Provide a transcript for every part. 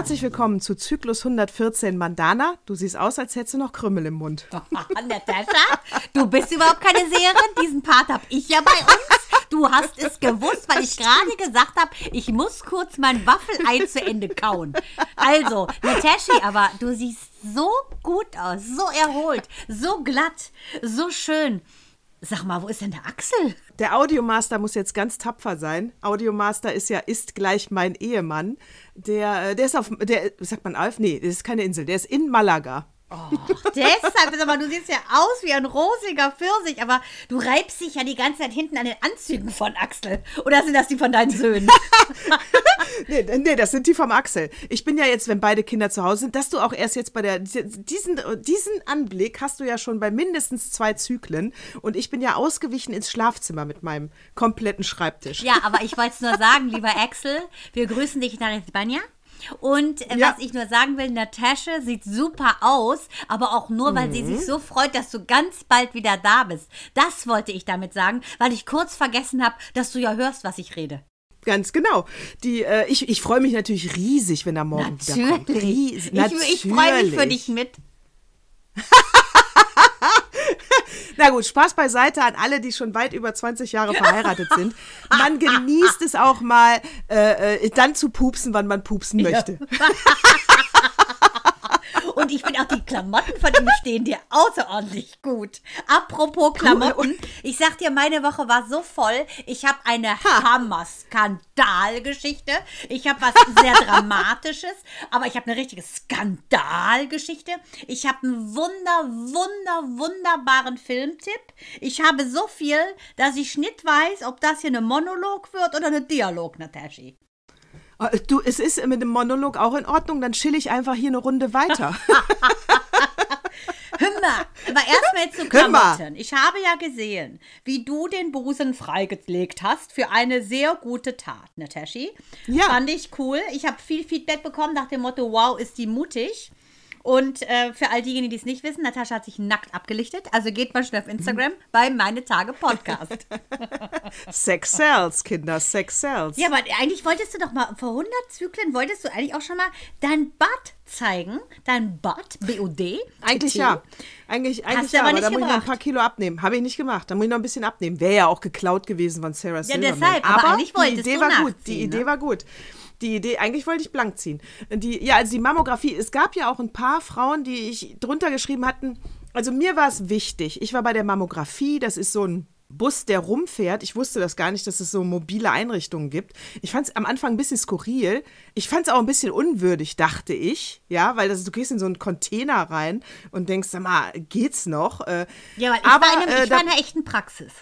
Herzlich willkommen zu Zyklus 114 Mandana. Du siehst aus, als hättest du noch Krümmel im Mund. Natascha, du bist überhaupt keine Seherin. Diesen Part habe ich ja bei uns. Du hast es gewusst, weil ich gerade gesagt habe, ich muss kurz mein Waffelei zu Ende kauen. Also, Natascha, aber du siehst so gut aus, so erholt, so glatt, so schön. Sag mal, wo ist denn der Axel? Der Audiomaster muss jetzt ganz tapfer sein. Audiomaster ist ja ist gleich mein Ehemann. Der, äh, der ist auf, der, sagt man Alf? Nee, das ist keine Insel. Der ist in Malaga. Oh, deshalb aber, du siehst ja aus wie ein rosiger Pfirsich, aber du reibst dich ja die ganze Zeit hinten an den Anzügen von Axel. Oder sind das die von deinen Söhnen? nee, nee, das sind die vom Axel. Ich bin ja jetzt, wenn beide Kinder zu Hause sind, dass du auch erst jetzt bei der, diesen, diesen Anblick hast du ja schon bei mindestens zwei Zyklen und ich bin ja ausgewichen ins Schlafzimmer mit meinem kompletten Schreibtisch. Ja, aber ich wollte es nur sagen, lieber Axel, wir grüßen dich nach Espanja. Und äh, Ja. was ich nur sagen will, Natascha sieht super aus, aber auch nur, weil sie Mhm. sich so freut, dass du ganz bald wieder da bist. Das wollte ich damit sagen, weil ich kurz vergessen habe, dass du ja hörst, was ich rede. Ganz genau. Die, äh, ich ich freue mich natürlich riesig, wenn er morgen. Natürlich. Ries- Ich, ich freue mich für natürlich. dich mit. Na gut, Spaß beiseite an alle, die schon weit über 20 Jahre verheiratet sind. Man genießt es auch mal, äh, äh, dann zu pupsen, wann man pupsen möchte. Und ich finde auch die Klamotten von ihm stehen dir außerordentlich gut. Apropos Klamotten, ich sag dir, meine Woche war so voll. Ich habe eine Hammer-Skandalgeschichte. Ich habe was sehr Dramatisches, aber ich habe eine richtige Skandalgeschichte. Ich habe einen wunder, wunder, wunderbaren Filmtipp. Ich habe so viel, dass ich nicht weiß, ob das hier eine Monolog wird oder eine Dialog, Nataschi. Du, es ist mit dem Monolog auch in Ordnung, dann chill ich einfach hier eine Runde weiter. Hör mal, aber erstmal zu. Klamotten. Ich habe ja gesehen, wie du den Busen freigelegt hast für eine sehr gute Tat, Nataschi. Ja. Fand ich cool. Ich habe viel Feedback bekommen nach dem Motto, wow, ist die mutig. Und äh, für all diejenigen, die es nicht wissen, Natascha hat sich nackt abgelichtet. Also geht mal schnell auf Instagram bei Meine Tage Podcast. Sex sells, Kinder, Sex sells. ja, aber eigentlich wolltest du doch mal, vor 100 Zyklen wolltest du eigentlich auch schon mal dein Butt zeigen. Dein Butt, B-O-D. Eigentlich ja. Eigentlich, eigentlich du ja, aber aber nicht da muss ich noch ein paar Kilo abnehmen. Habe ich nicht gemacht. Da muss ich noch ein bisschen abnehmen. Wäre ja auch geklaut gewesen von Sarah Silverman. deshalb, aber eigentlich die wolltest Idee du war gut. Die Idee ne? war gut. Die Idee, eigentlich wollte ich blank ziehen. Die, ja, also die Mammographie, es gab ja auch ein paar Frauen, die ich drunter geschrieben hatten. Also mir war es wichtig. Ich war bei der Mammographie, das ist so ein Bus, der rumfährt. Ich wusste das gar nicht, dass es so mobile Einrichtungen gibt. Ich fand es am Anfang ein bisschen skurril. Ich fand es auch ein bisschen unwürdig, dachte ich. Ja, weil das, du gehst in so einen Container rein und denkst, sag mal, geht's noch? Äh, Ja, weil ich, aber, war, in einem, äh, ich war da- in einer echten Praxis.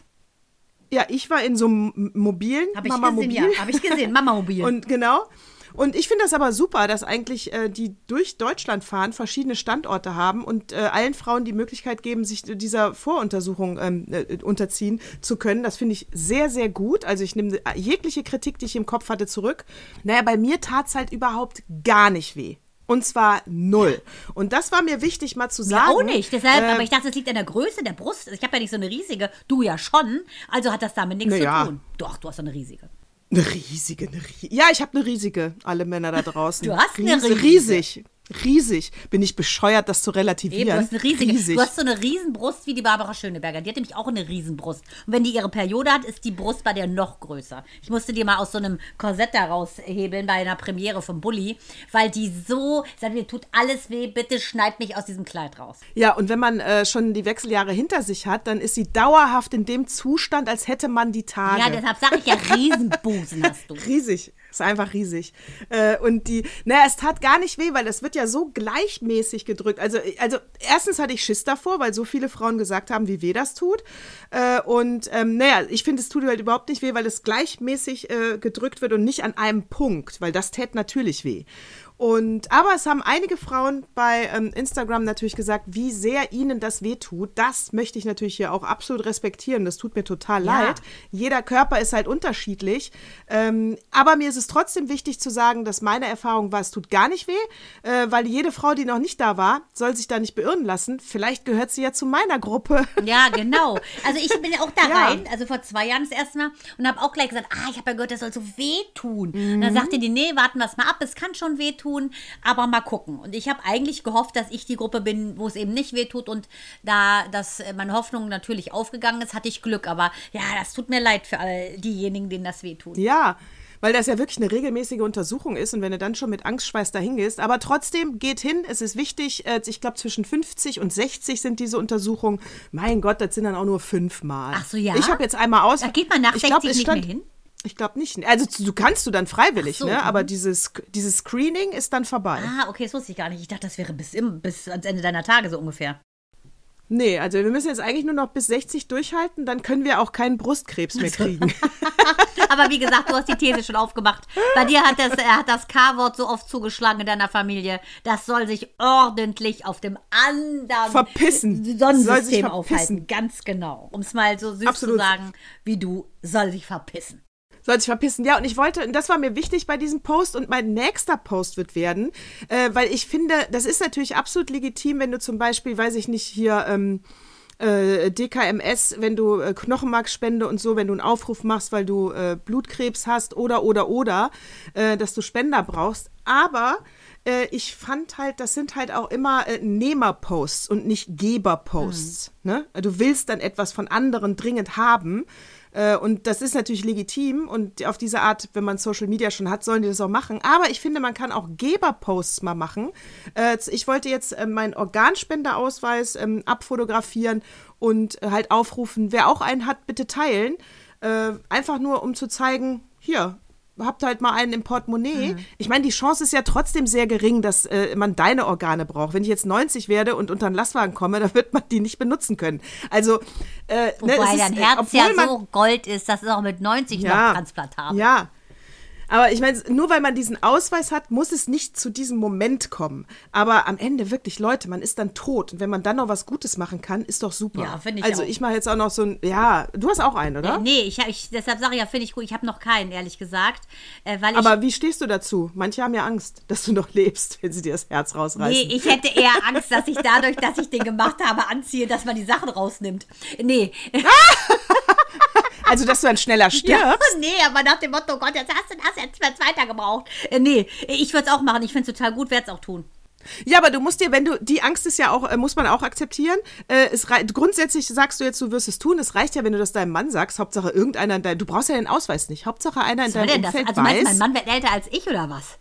Ja, ich war in so einem mobilen Habe ich Mama gesehen, Mobil. ja. Habe ich gesehen. Mama Mobil. Und genau. Und ich finde das aber super, dass eigentlich äh, die durch Deutschland fahren, verschiedene Standorte haben und äh, allen Frauen die Möglichkeit geben, sich dieser Voruntersuchung ähm, äh, unterziehen zu können. Das finde ich sehr, sehr gut. Also ich nehme jegliche Kritik, die ich im Kopf hatte, zurück. Naja, bei mir tat es halt überhaupt gar nicht weh. Und zwar null. Und das war mir wichtig mal zu ja, sagen. auch nicht. Deshalb, äh, aber ich dachte, es liegt an der Größe der Brust. Ich habe ja nicht so eine riesige. Du ja schon. Also hat das damit nichts Naja. zu tun. Doch, du hast so eine riesige. Eine riesige, eine riesige. Ja, ich habe eine riesige, alle Männer da draußen. Du hast eine riesige. Riesig. Riesig. Bin ich bescheuert, das zu relativieren? Eben, du hast eine riesige. Riesig. Du hast so eine Riesenbrust wie die Barbara Schöneberger. Die hat nämlich auch eine Riesenbrust. Und wenn die ihre Periode hat, ist die Brust bei der noch größer. Ich musste die mal aus so einem Korsett da raushebeln bei einer Premiere vom Bulli, weil die so, sagt mir tut alles weh, bitte schneid mich aus diesem Kleid raus. ja, und wenn man äh, schon die Wechseljahre hinter sich hat, dann ist sie dauerhaft in dem Zustand, als hätte man die Tage. Ja, deshalb sage ich ja, Riesenbusen hast du. Riesig. Ist einfach riesig. Äh, und die, naja, es tat gar nicht weh, weil das wird ja so gleichmäßig gedrückt. Also, also erstens hatte ich Schiss davor, weil so viele Frauen gesagt haben, wie weh das tut. Äh, und ähm, naja, ich finde, es tut halt überhaupt nicht weh, weil es gleichmäßig äh, gedrückt wird und nicht an einem Punkt, weil das tät natürlich weh. Und, aber es haben einige Frauen bei ähm, Instagram natürlich gesagt, wie sehr ihnen das wehtut. Das möchte ich natürlich hier auch absolut respektieren. Das tut mir total Ja. leid. Jeder Körper ist halt unterschiedlich. Ähm, aber mir ist es trotzdem wichtig zu sagen, dass meine Erfahrung war, es tut gar nicht weh, äh, weil jede Frau, die noch nicht da war, soll sich da nicht beirren lassen. Vielleicht gehört sie ja zu meiner Gruppe. Ja, genau. Also ich bin ja auch da Ja. rein, also vor zwei Jahren das erste Mal und habe auch gleich gesagt, ah, ich habe ja gehört, das soll so wehtun. Und Mhm. dann sagte die, nee, warten wir es mal ab, es kann schon wehtun, aber mal gucken. Und ich habe eigentlich gehofft, dass ich die Gruppe bin, wo es eben nicht wehtut und da das äh, meine Hoffnung natürlich aufgegangen ist, hatte ich Glück. Aber ja, das tut mir leid für all diejenigen, denen das wehtut. Ja, weil das ja wirklich eine regelmäßige Untersuchung ist und wenn du dann schon mit Angstschweiß dahin gehst. Aber trotzdem geht hin, es ist wichtig. äh, Ich glaube, zwischen 50 und 60 sind diese Untersuchungen. Mein Gott, das sind dann auch nur fünfmal. Ach so, ja? Ich habe jetzt einmal aus. Da geht man nach ich glaub, 60 es nicht stand- mehr hin? Ich glaube nicht. Also du kannst du dann freiwillig, so, ne? mhm. Aber dieses, dieses Screening ist dann vorbei. Ah, okay, das wusste ich gar nicht. Ich dachte, das wäre bis, im, bis ans Ende deiner Tage so ungefähr. Nee, also wir müssen jetzt eigentlich nur noch bis 60 durchhalten, dann können wir auch keinen Brustkrebs mehr kriegen. Aber wie gesagt, du hast die These schon aufgemacht. Bei dir hat das, er hat das K-Wort so oft zugeschlagen in deiner Familie. Das soll sich ordentlich auf dem anderen Verpissen. Sonnensystem verpissen. aufhalten. Ganz genau. Um es mal so süß Absolut. zu sagen, wie du, soll sich verpissen. Soll sich verpissen. Ja, und ich wollte, und das war mir wichtig bei diesem Post und mein nächster Post wird werden, äh, weil ich finde, das ist natürlich absolut legitim, wenn du zum Beispiel, weiß ich nicht, hier ähm, äh, DKMS, wenn du äh, Knochenmarkspende und so, wenn du einen Aufruf machst, weil du äh, Blutkrebs hast oder, oder, oder, äh, dass du Spender brauchst. Aber äh, ich fand halt, das sind halt auch immer äh, Nehmerposts und nicht Geberposts. Ne? Du willst dann etwas von anderen dringend haben. Äh, Und das ist natürlich legitim und auf diese Art, wenn man Social Media schon hat, sollen die das auch machen. Aber ich finde, man kann auch Geberposts mal machen. Äh, Ich wollte jetzt äh, meinen Organspenderausweis ähm, abfotografieren und halt aufrufen, wer auch einen hat, bitte teilen. Einfach nur, um zu zeigen, hier, habt halt mal einen im Portemonnaie. Ich meine, die Chance ist ja trotzdem sehr gering, dass äh, man deine Organe braucht. Wenn ich jetzt 90 werde und unter einen Lastwagen komme, dann wird man die nicht benutzen können. Also, äh, Wobei ne, es ist, dein äh, Herz ja man- so Gold ist, dass es auch mit 90 noch transplantabel ja. Aber ich meine, nur weil man diesen Ausweis hat, muss es nicht zu diesem Moment kommen. Aber am Ende wirklich, Leute, man ist dann tot. Und wenn man dann noch was Gutes machen kann, ist doch super. Ja, finde ich Also auch. ich mache jetzt auch noch so ein, ja, du hast auch einen, oder? Nee, ich, ich, deshalb sage ich ja, finde ich gut. Ich habe noch keinen, ehrlich gesagt. Äh, weil ich Aber wie stehst du dazu? Manche haben ja Angst, dass du noch lebst, wenn sie dir das Herz rausreißen. Nee, ich hätte eher Angst, dass ich dadurch, dass ich den gemacht habe, anziehe, dass man die Sachen rausnimmt. Nee. Also, dass du dann schneller stirbst. Ja, nee, aber nach dem Motto, Gott, jetzt hast du das jetzt mehr weiter gebraucht. Äh, nee, ich würde es auch machen. Ich finde es total gut, werde es auch tun. Ja, aber du musst dir, wenn du, die Angst ist ja auch, äh, muss man auch akzeptieren. Äh, es grundsätzlich sagst du jetzt, du wirst es tun. Es reicht ja, wenn du das deinem Mann sagst. Hauptsache irgendeiner, in dein, du brauchst ja den Ausweis nicht. Hauptsache einer in deinem denn das? Umfeld Also meinst weiß. du, mein Mann wird älter als ich oder was?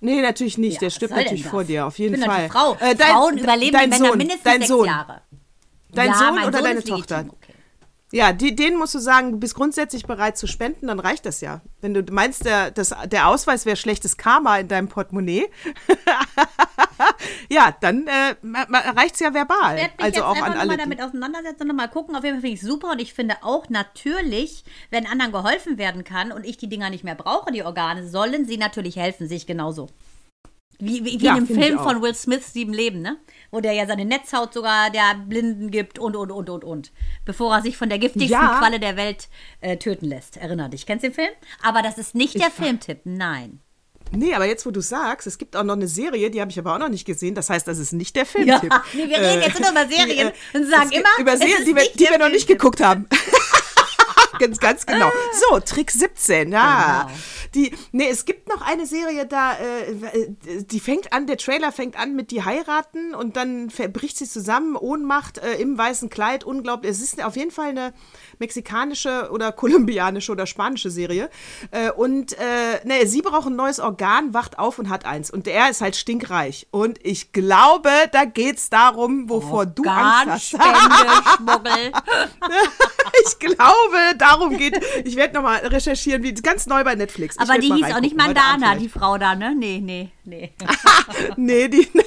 Nee, natürlich nicht. Ja, Der stirbt natürlich vor dir, auf jeden ich bin Fall. Frau. Äh, dein- Frauen überleben dein Männer Sohn, mindestens dein sechs Sohn. Jahre. Dein ja, Sohn oder Sohn deine legitim, Tochter? Okay. Ja, die, denen musst du sagen, du bist grundsätzlich bereit zu spenden, dann reicht das ja. Wenn du meinst, der, das, der Ausweis wäre schlechtes Karma in deinem Portemonnaie, ja, dann äh, reicht es ja verbal. Ich werde mich Also jetzt auch einfach nochmal die- damit auseinandersetzen und nochmal gucken. Auf jeden Fall finde ich es super und ich finde auch natürlich, wenn anderen geholfen werden kann und ich die Dinger nicht mehr brauche, die Organe, sollen sie natürlich helfen, sehe ich genauso. Wie, wie, wie Ja, in dem Film von Will Smith, Sieben Leben, ne? Wo der ja seine Netzhaut sogar der Blinden gibt und, und, und, und, und. Bevor er sich von der giftigsten Ja. Qualle der Welt äh, töten lässt. Erinner dich. Kennst du den Film? Aber das ist nicht der Filmtipp, nein. Nee, aber jetzt, wo du sagst, es gibt auch noch eine Serie, die habe ich aber auch noch nicht gesehen. Das heißt, das ist nicht der Ja, Filmtipp. nee, wir reden jetzt nur über Serien und sagen es gibt- immer, über Serien, die wir, die wir noch nicht geguckt haben. ganz, ganz genau. So, Trick 17, ja. Genau. Die, nee, es gibt noch eine Serie da, äh, die fängt an, der Trailer fängt an mit die heiraten und dann bricht sie zusammen, Ohnmacht äh, im weißen Kleid, unglaublich. Es ist auf jeden Fall eine mexikanische oder kolumbianische oder spanische Serie. Äh, und äh, nee, sie braucht ein neues Organ, wacht auf und hat eins. Und der ist halt stinkreich. Und ich glaube, da geht's darum, wovor du Angst hast. Schmuggel. ich glaube, darum geht. Ich werde nochmal recherchieren, wie ganz neu bei Netflix. Ich Aber die hieß auch nicht Mandana, die. Frau da, ne? Nee, nee, nee. Nee, die.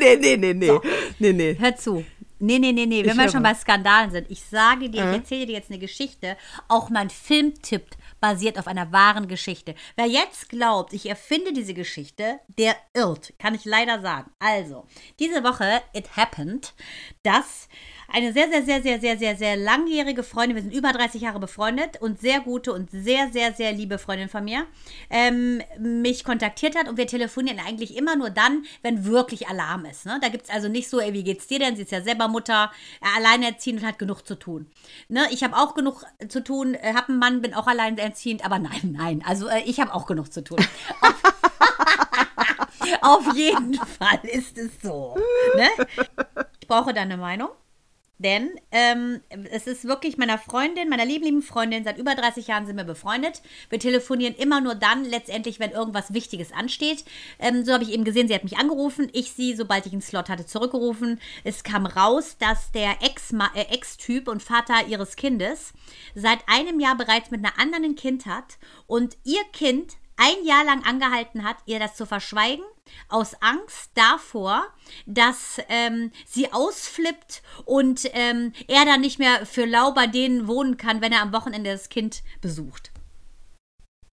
Nee, nee, nee, nee, nee. Nee, nee. Hör zu. Nee, nee, nee, nee, wenn Ich wir höre. schon bei Skandalen sind. Ich sage dir, ich erzähle dir jetzt eine Geschichte. Auch mein Filmtipp basiert auf einer wahren Geschichte. Wer jetzt glaubt, ich erfinde diese Geschichte, der irrt, kann ich leider sagen. Also, diese Woche, it happened, dass eine sehr, sehr, sehr, sehr, sehr, sehr, sehr langjährige Freundin, wir sind über 30 Jahre befreundet und sehr gute und sehr, sehr, sehr liebe Freundin von mir, ähm, mich kontaktiert hat und wir telefonieren eigentlich immer nur dann, wenn wirklich Alarm ist. Ne? Da gibt es also nicht so, ey, wie geht's dir denn? Sie ist ja selber Mutter, äh, alleinerziehend und hat genug zu tun. Ne? Ich habe auch genug zu tun, äh, habe einen Mann, bin auch alleinerziehend, aber nein, nein, also äh, ich habe auch genug zu tun. Auf jeden Fall ist es so. Ne? Ich brauche deine Meinung. Denn ähm, es ist wirklich meiner Freundin, meiner lieben, lieben Freundin, seit über 30 Jahren sind wir befreundet. Wir telefonieren immer nur dann, letztendlich, wenn irgendwas Wichtiges ansteht. Ähm, so habe ich eben gesehen, sie hat mich angerufen, ich sie, sobald ich einen Slot hatte, zurückgerufen. Es kam raus, dass der äh, Ex-Typ und Vater ihres Kindes seit einem Jahr bereits mit einer anderen ein Kind hat und ihr Kind ein Jahr lang angehalten hat, ihr das zu verschweigen, aus Angst davor, dass ähm, sie ausflippt und ähm, er dann nicht mehr für lau bei denen wohnen kann, wenn er am Wochenende das Kind besucht.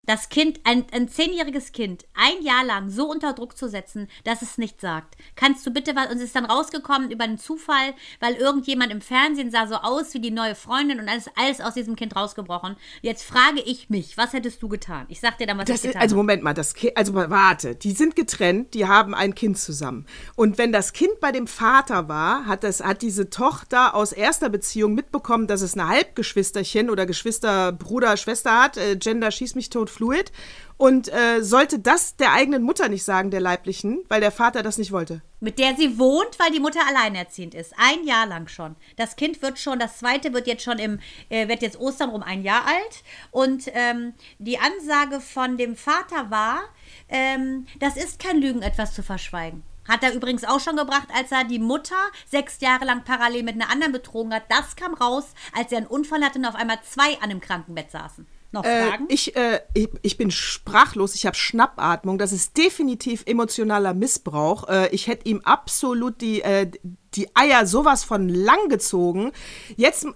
Das Kind, ein, ein zehnjähriges Kind, ein Jahr lang so unter Druck zu setzen, dass es nicht sagt. Kannst du bitte was, und es ist dann rausgekommen über einen Zufall, weil irgendjemand im Fernsehen sah so aus wie die neue Freundin und ist alles aus diesem Kind rausgebrochen. Jetzt frage ich mich, was hättest du getan? Ich sag dir dann, was Das ich ist, getan also habe. Moment mal, das kind, also warte, die sind getrennt, die haben ein Kind zusammen. Und wenn das Kind bei dem Vater war, hat das hat diese Tochter aus erster Beziehung mitbekommen, dass es eine Halbgeschwisterchen oder Geschwister, Bruder, Schwester hat, äh, Gender schieß mich tot fluid und äh, sollte das der eigenen Mutter nicht sagen, der leiblichen, weil der Vater das nicht wollte. Mit der sie wohnt, weil die Mutter alleinerziehend ist. Ein Jahr lang schon. Das Kind wird schon, das zweite wird jetzt schon im, äh, wird jetzt Ostern rum ein Jahr alt. Und ähm, die Ansage von dem Vater war, ähm, das ist kein Lügen, etwas zu verschweigen. Hat er übrigens auch schon gebracht, als er die Mutter sechs Jahre lang parallel mit einer anderen betrogen hat. Das kam raus, als er einen Unfall hatte und auf einmal zwei an einem Krankenbett saßen. Noch Äh, Fragen? ich, äh, ich, ich bin sprachlos, ich habe Schnappatmung. Das ist definitiv emotionaler Missbrauch. Äh, ich hätte ihm absolut die, äh, die Eier sowas von lang gezogen. Jetzt,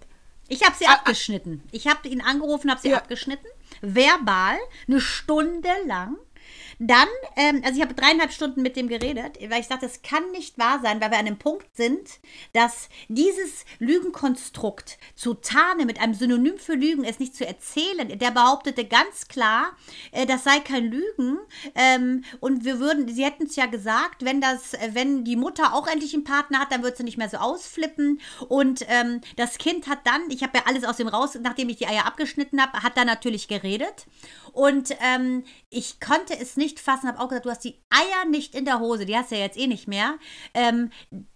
Ich habe sie abgeschnitten. Ich habe ihn angerufen, habe sie Ja. abgeschnitten. Verbal, eine Stunde lang. Dann, ähm, also ich habe dreieinhalb Stunden mit dem geredet, weil ich dachte, das kann nicht wahr sein, weil wir an einem Punkt sind, dass dieses Lügenkonstrukt zu tarnen mit einem Synonym für Lügen, es nicht zu erzählen, der behauptete ganz klar, äh, das sei kein Lügen. Ähm, und wir würden, sie hätten es ja gesagt, wenn das, äh, wenn die Mutter auch endlich einen Partner hat, dann wird sie nicht mehr so ausflippen. Und ähm, das Kind hat dann, ich habe ja alles aus dem raus, nachdem ich die Eier abgeschnitten habe, hat dann natürlich geredet. Und ähm, ich konnte es nicht fassen, habe auch gesagt, du hast die Eier nicht in der Hose, die hast du ja jetzt eh nicht mehr. Ähm,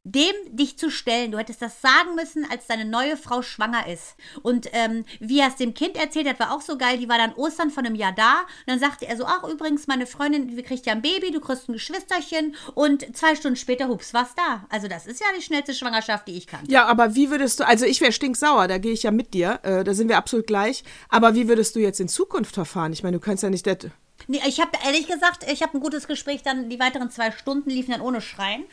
dem dich zu stellen, du hättest das sagen müssen, als deine neue Frau schwanger ist. Und ähm, wie er es dem Kind erzählt hat, war auch so geil. Die war dann Ostern von einem Jahr da. Und dann sagte er so, ach übrigens, meine Freundin, die kriegt ja ein Baby, du kriegst ein Geschwisterchen. Und zwei Stunden später, hups, war's da. Also das ist ja die schnellste Schwangerschaft, die ich kann. ja, aber wie würdest du, also ich wäre stinksauer, da gehe ich ja mit dir, äh, da sind wir absolut gleich. Aber wie würdest du jetzt in Zukunft verfahren? Ich meine, du kannst ja nicht, das, Nee, ich habe ehrlich gesagt, ich habe ein gutes Gespräch, dann die weiteren zwei Stunden liefen dann ohne Schreien.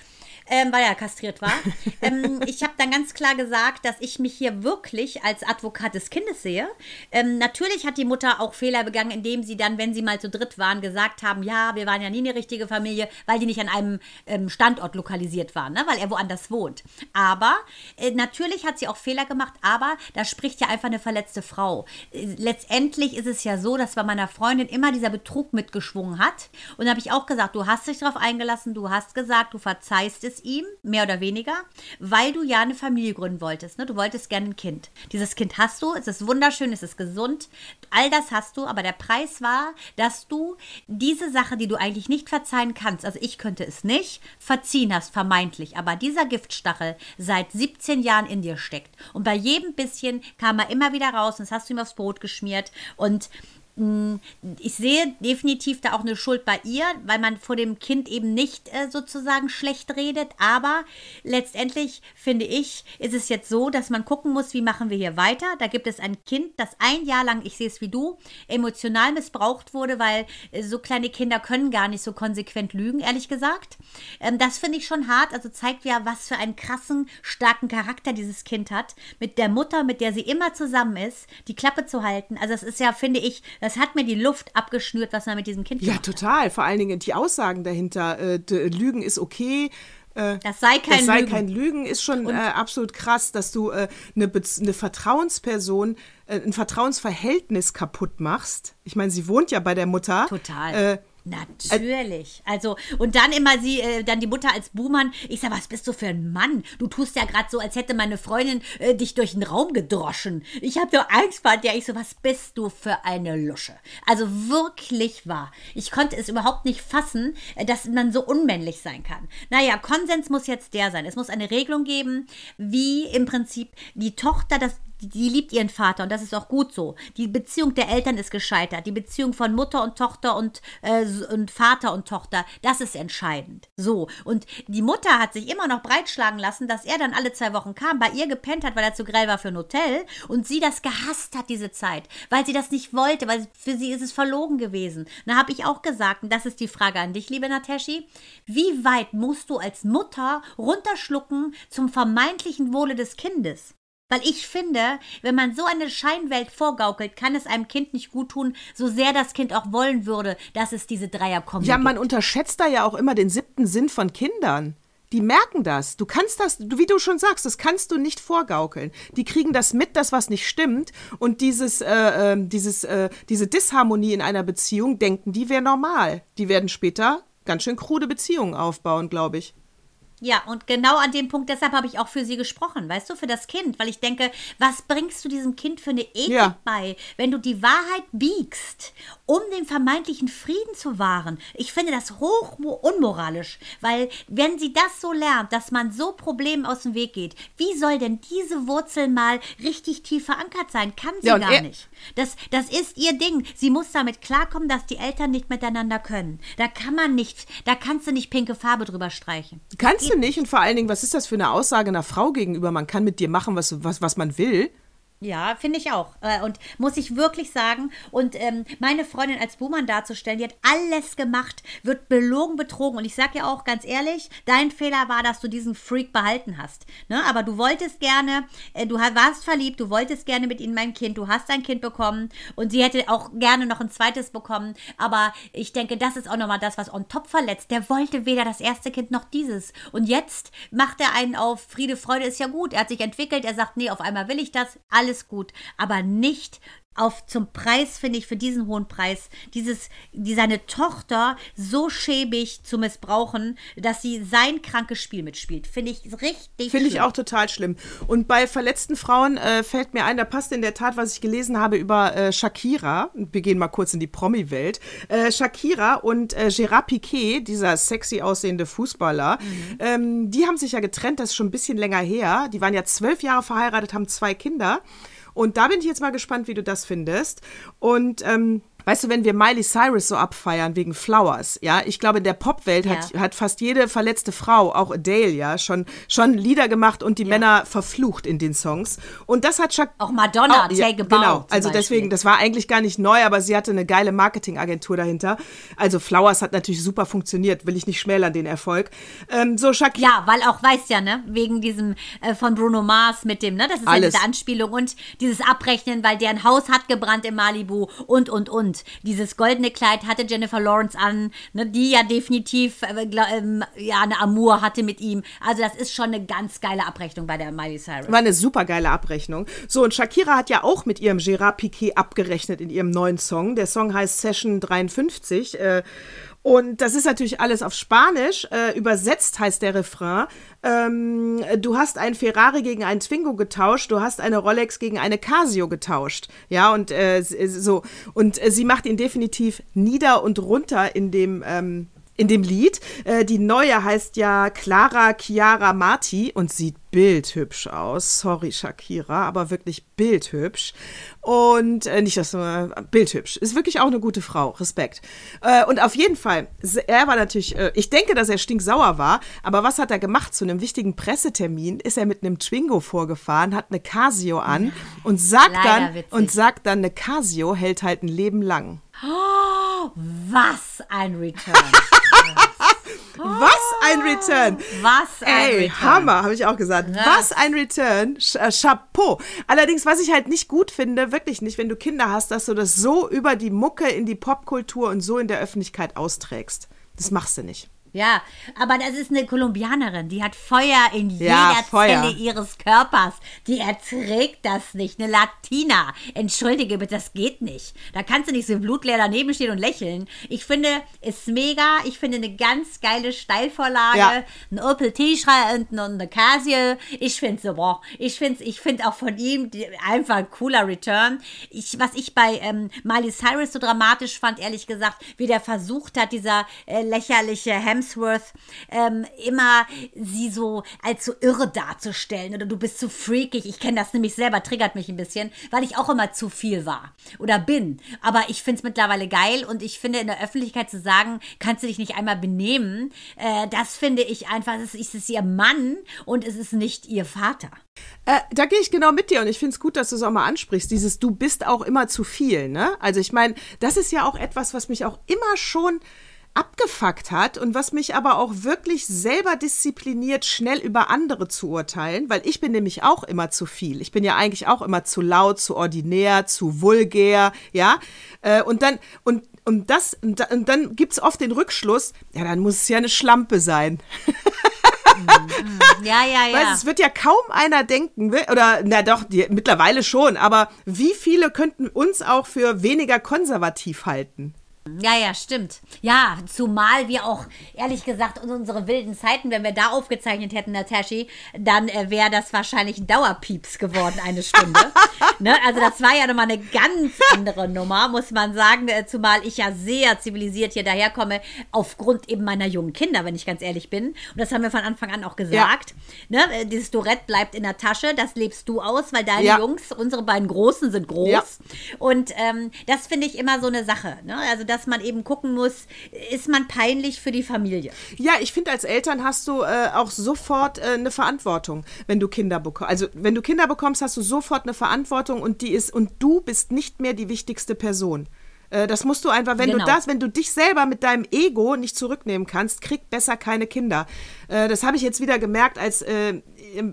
Ähm, weil er kastriert war. ähm, ich habe dann ganz klar gesagt, dass ich mich hier wirklich als Advokat des Kindes sehe. Ähm, natürlich hat die Mutter auch Fehler begangen, indem sie dann, wenn sie mal zu dritt waren, gesagt haben, ja, wir waren ja nie eine richtige Familie, weil die nicht an einem ähm, Standort lokalisiert waren, ne? weil er woanders wohnt. Aber äh, natürlich hat sie auch Fehler gemacht, aber da spricht ja einfach eine verletzte Frau. Äh, letztendlich ist es ja so, dass bei meiner Freundin immer dieser Betrug mitgeschwungen hat. Und da habe ich auch gesagt, du hast dich darauf eingelassen, du hast gesagt, du verzeihst es ihm, mehr oder weniger, weil du ja eine Familie gründen wolltest. Ne? Du wolltest gerne ein Kind. Dieses Kind hast du, es ist wunderschön, es ist gesund, all das hast du, aber der Preis war, dass du diese Sache, die du eigentlich nicht verzeihen kannst, also ich könnte es nicht, verziehen hast, vermeintlich, aber dieser Giftstachel seit 17 Jahren in dir steckt. Und bei jedem bisschen kam er immer wieder raus und das hast du ihm aufs Brot geschmiert und ich sehe definitiv da auch eine Schuld bei ihr, weil man vor dem Kind eben nicht äh, sozusagen schlecht redet. Aber letztendlich finde ich, ist es jetzt so, dass man gucken muss, wie machen wir hier weiter. Da gibt es ein Kind, das ein Jahr lang, ich sehe es wie du, emotional missbraucht wurde, weil äh, so kleine Kinder können gar nicht so konsequent lügen, ehrlich gesagt. Ähm, das finde ich schon hart. Also zeigt ja, was für einen krassen, starken Charakter dieses Kind hat. Mit der Mutter, mit der sie immer zusammen ist, die Klappe zu halten. Also das ist ja, finde ich, das hat mir die Luft abgeschnürt, was man mit diesem Kind Ja, total. Vor allen Dingen die Aussagen dahinter. Äh, Lügen ist okay. Äh, das sei kein das sei Lügen. kein Lügen ist schon äh, absolut krass, dass du äh, eine, eine Vertrauensperson, äh, ein Vertrauensverhältnis kaputt machst. Ich meine, sie wohnt ja bei der Mutter. Total. Natürlich. Also, und dann immer sie, äh, dann die Mutter als Buhmann. Ich sag, was bist du für ein Mann? Du tust ja gerade so, als hätte meine Freundin äh, dich durch den Raum gedroschen. Ich habe doch Angst vor dir. Ich so, was bist du für eine Lusche? Also wirklich wahr. Ich konnte es überhaupt nicht fassen, äh, dass man so unmännlich sein kann. Naja, Konsens muss jetzt der sein. Es muss eine Regelung geben, wie im Prinzip die Tochter das die liebt ihren Vater und das ist auch gut so. Die Beziehung der Eltern ist gescheitert. Die Beziehung von Mutter und Tochter und, äh, und Vater und Tochter, das ist entscheidend. So. Und die Mutter hat sich immer noch breitschlagen lassen, dass er dann alle zwei Wochen kam, bei ihr gepennt hat, weil er zu grell war für ein Hotel und sie das gehasst hat, diese Zeit, weil sie das nicht wollte, weil für sie ist es verlogen gewesen. Da habe ich auch gesagt, und das ist die Frage an dich, liebe Nateshi, wie weit musst du als Mutter runterschlucken zum vermeintlichen Wohle des Kindes? Weil ich finde, wenn man so eine Scheinwelt vorgaukelt, kann es einem Kind nicht gut tun, so sehr das Kind auch wollen würde, dass es diese Dreierkombi Ja, man gibt. unterschätzt da ja auch immer den siebten Sinn von Kindern. Die merken das. Du kannst das, wie du schon sagst, das kannst du nicht vorgaukeln. Die kriegen das mit, das was nicht stimmt. Und dieses, äh, äh, dieses, äh, diese Disharmonie in einer Beziehung denken, die wäre normal. Die werden später ganz schön krude Beziehungen aufbauen, glaube ich. Ja, und genau an dem Punkt, deshalb habe ich auch für sie gesprochen, weißt du, für das Kind, weil ich denke, was bringst du diesem Kind für eine Ethik ja. bei, wenn du die Wahrheit biegst, um den vermeintlichen Frieden zu wahren? Ich finde das hoch unmoralisch, weil wenn sie das so lernt, dass man so Problemen aus dem Weg geht, wie soll denn diese Wurzel mal richtig tief verankert sein? Kann sie ja, gar nicht. Das, das ist ihr Ding. Sie muss damit klarkommen, dass die Eltern nicht miteinander können. Da kann man nicht, da kannst du nicht pinke Farbe drüber streichen. Kannst du nicht und vor allen Dingen, was ist das für eine Aussage einer Frau gegenüber? Man kann mit dir machen, was, was, was man will. Ja, finde ich auch. Äh, und muss ich wirklich sagen, und ähm, meine Freundin als Buhmann darzustellen, die hat alles gemacht, wird belogen, betrogen. Und ich sage ja auch ganz ehrlich, dein Fehler war, dass du diesen Freak behalten hast. Ne? Aber du wolltest gerne, äh, du warst verliebt, du wolltest gerne mit ihnen mein Kind, du hast ein Kind bekommen und sie hätte auch gerne noch ein zweites bekommen. Aber ich denke, das ist auch nochmal das, was on top verletzt. Der wollte weder das erste Kind noch dieses. Und jetzt macht er einen auf Friede, Freude ist ja gut. Er hat sich entwickelt, er sagt, nee, auf einmal will ich das. Alles alles gut, aber nicht auf zum Preis, finde ich, für diesen hohen Preis, dieses, die seine Tochter so schäbig zu missbrauchen, dass sie sein krankes Spiel mitspielt. Finde ich richtig Finde ich auch total schlimm. Und bei verletzten Frauen äh, fällt mir ein, da passt in der Tat, was ich gelesen habe über äh, Shakira. Wir gehen mal kurz in die Promi-Welt. Äh, Shakira und äh, Gérard Piquet, dieser sexy aussehende Fußballer, mhm. ähm, die haben sich ja getrennt, das ist schon ein bisschen länger her. Die waren ja zwölf Jahre verheiratet, haben zwei Kinder. Und da bin ich jetzt mal gespannt, wie du das findest. Und ähm, Weißt du, wenn wir Miley Cyrus so abfeiern wegen Flowers, ja, ich glaube, in der Popwelt ja. hat, hat fast jede verletzte Frau, auch Adele, ja, schon, schon Lieder gemacht und die ja. Männer verflucht in den Songs. Und das hat Chuck. Auch Madonna, oh, Take ja, a Bow, Genau, also deswegen, das war eigentlich gar nicht neu, aber sie hatte eine geile Marketingagentur dahinter. Also Flowers hat natürlich super funktioniert, will ich nicht schmälern, den Erfolg. Ähm, so Shakira. Ja, weil auch, weißt ja, ne, wegen diesem äh, von Bruno Mars mit dem, ne, das ist Alles. ja diese Anspielung und dieses Abrechnen, weil der ein Haus hat gebrannt in Malibu und, und, und. Und dieses goldene Kleid hatte Jennifer Lawrence an, ne, die ja definitiv äh, ähm, ja, eine Amour hatte mit ihm. Also das ist schon eine ganz geile Abrechnung bei der Miley Cyrus. War eine super geile Abrechnung. So, und Shakira hat ja auch mit ihrem Gérard Piquet abgerechnet in ihrem neuen Song. Der Song heißt Session 53. Äh, und das ist natürlich alles auf Spanisch. Äh, übersetzt heißt der Refrain. Ähm, du hast ein Ferrari gegen einen Twingo getauscht, du hast eine Rolex gegen eine Casio getauscht. Ja, und äh, so. Und äh, sie macht ihn definitiv nieder und runter in dem. Ähm, in dem Lied. Äh, die neue heißt ja Clara Chiara Marti und sieht bildhübsch aus. Sorry, Shakira, aber wirklich bildhübsch. Und äh, nicht das äh, bildhübsch. Ist wirklich auch eine gute Frau. Respekt. Äh, und auf jeden Fall, er war natürlich, äh, ich denke, dass er stinksauer war, aber was hat er gemacht? Zu einem wichtigen Pressetermin ist er mit einem Twingo vorgefahren, hat eine Casio an und sagt Leider dann witzig. und sagt dann, eine Casio hält halt ein Leben lang. Oh, was ein Return. Was ein Return! Was ein Ey, Return. Hammer, habe ich auch gesagt. Ja. Was ein Return. Sch äh, Chapeau. Allerdings, was ich halt nicht gut finde, wirklich nicht, wenn du Kinder hast, dass du das so über die Mucke in die Popkultur und so in der Öffentlichkeit austrägst. Das machst du nicht. Ja, aber das ist eine Kolumbianerin, die hat Feuer in Ja, jeder Feuer. Zelle ihres Körpers. Die erträgt das nicht. Eine Latina. Entschuldige bitte, das geht nicht. Da kannst du nicht so blutleer daneben stehen und lächeln. Ich finde, ist mega. Ich finde eine ganz geile Steilvorlage. Ja. Ein Opel T-Shirt und eine Casio. Ich finde so, boah. Ich finde ich find auch von ihm einfach ein cooler Return. Ich, was ich bei ähm, Miley Cyrus so dramatisch fand, ehrlich gesagt, wie der versucht hat, dieser äh, lächerliche Hemsworth, ähm, immer sie so als so irre darzustellen oder du bist zu freakig. Ich kenne das nämlich selber, triggert mich ein bisschen, weil ich auch immer zu viel war oder bin. Aber ich finde es mittlerweile geil und ich finde in der Öffentlichkeit zu sagen, kannst du dich nicht einmal benehmen, äh, das finde ich einfach, es ist, ist ihr Mann und es ist nicht ihr Vater. Äh, da gehe ich genau mit dir und ich finde es gut, dass du es auch mal ansprichst. Dieses Du bist auch immer zu viel, ne? Also ich meine, das ist ja auch etwas, was mich auch immer schon abgefuckt hat und was mich aber auch wirklich selber diszipliniert, schnell über andere zu urteilen, weil ich bin nämlich auch immer zu viel. Ich bin ja eigentlich auch immer zu laut, zu ordinär, zu vulgär, ja. Äh, und dann, und, und das, und da- und dann gibt es oft den Rückschluss, ja, dann muss es ja eine Schlampe sein. Ja, ja, ja. Weißt, es wird ja kaum einer denken, will- oder na doch, die, mittlerweile schon, aber wie viele könnten uns auch für weniger konservativ halten? Ja, ja, stimmt. Ja, zumal wir auch, ehrlich gesagt, in unsere wilden Zeiten, wenn wir da aufgezeichnet hätten, Natashi, dann äh, wäre das wahrscheinlich ein Dauerpieps geworden, eine Stunde. ne? Also das war ja nochmal eine ganz andere Nummer, muss man sagen, äh, zumal ich ja sehr zivilisiert hier daherkomme, aufgrund eben meiner jungen Kinder, wenn ich ganz ehrlich bin. Und das haben wir von Anfang an auch gesagt. Ne? Äh, Dieses Dorett bleibt in der Tasche, das lebst du aus, weil deine Ja. Jungs, unsere beiden Großen sind groß. Ja. Und ähm, das finde ich immer so eine Sache. Ne? Also, dass man eben gucken muss, ist man peinlich für die Familie. Ja, ich finde, als Eltern hast du äh, auch sofort äh, eine Verantwortung, wenn du Kinder bekommst. Also, wenn du Kinder bekommst, hast du sofort eine Verantwortung und die ist, und du bist nicht mehr die wichtigste Person. Äh, Das musst du einfach, wenn Genau. du das, wenn du dich selber mit deinem Ego nicht zurücknehmen kannst, krieg besser keine Kinder. Äh, Das habe ich jetzt wieder gemerkt, als äh,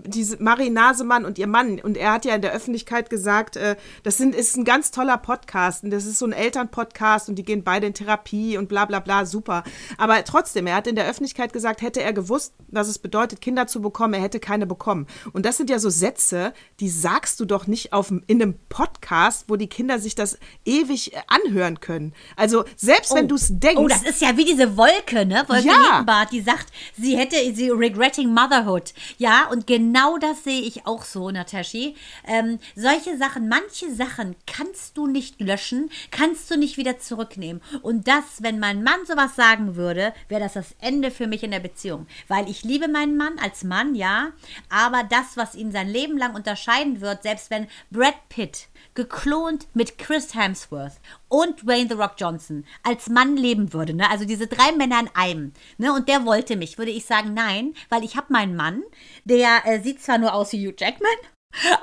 diese Marie Nasemann und ihr Mann, und er hat ja in der Öffentlichkeit gesagt, das sind, ist ein ganz toller Podcast und das ist so ein Elternpodcast und die gehen beide in Therapie und bla bla bla, super. Aber trotzdem, er hat in der Öffentlichkeit gesagt, hätte er gewusst, was es bedeutet, Kinder zu bekommen, er hätte keine bekommen. Und das sind ja so Sätze, die sagst du doch nicht auf, in einem Podcast, wo die Kinder sich das ewig äh, anhören können. Also selbst wenn du es denkst. Oh, das ist ja wie diese Wolke, ne? Wolke Ja. Nebenbart, die sagt, sie hätte sie regretting motherhood. Ja, und genau das sehe ich auch so, Natashi. Ähm, solche Sachen, manche Sachen kannst du nicht löschen, kannst du nicht wieder zurücknehmen. Und das, wenn mein Mann sowas sagen würde, wäre das das Ende für mich in der Beziehung. Weil ich liebe meinen Mann als Mann, ja, aber das, was ihn sein Leben lang unterscheiden wird, selbst wenn Brad Pitt geklont mit Chris Hemsworth und Dwayne The Rock Johnson als Mann leben würde, ne? also diese drei Männer in einem, ne? und der wollte mich, würde ich sagen, nein, weil ich habe meinen Mann, der äh, sieht zwar nur aus wie Hugh Jackman,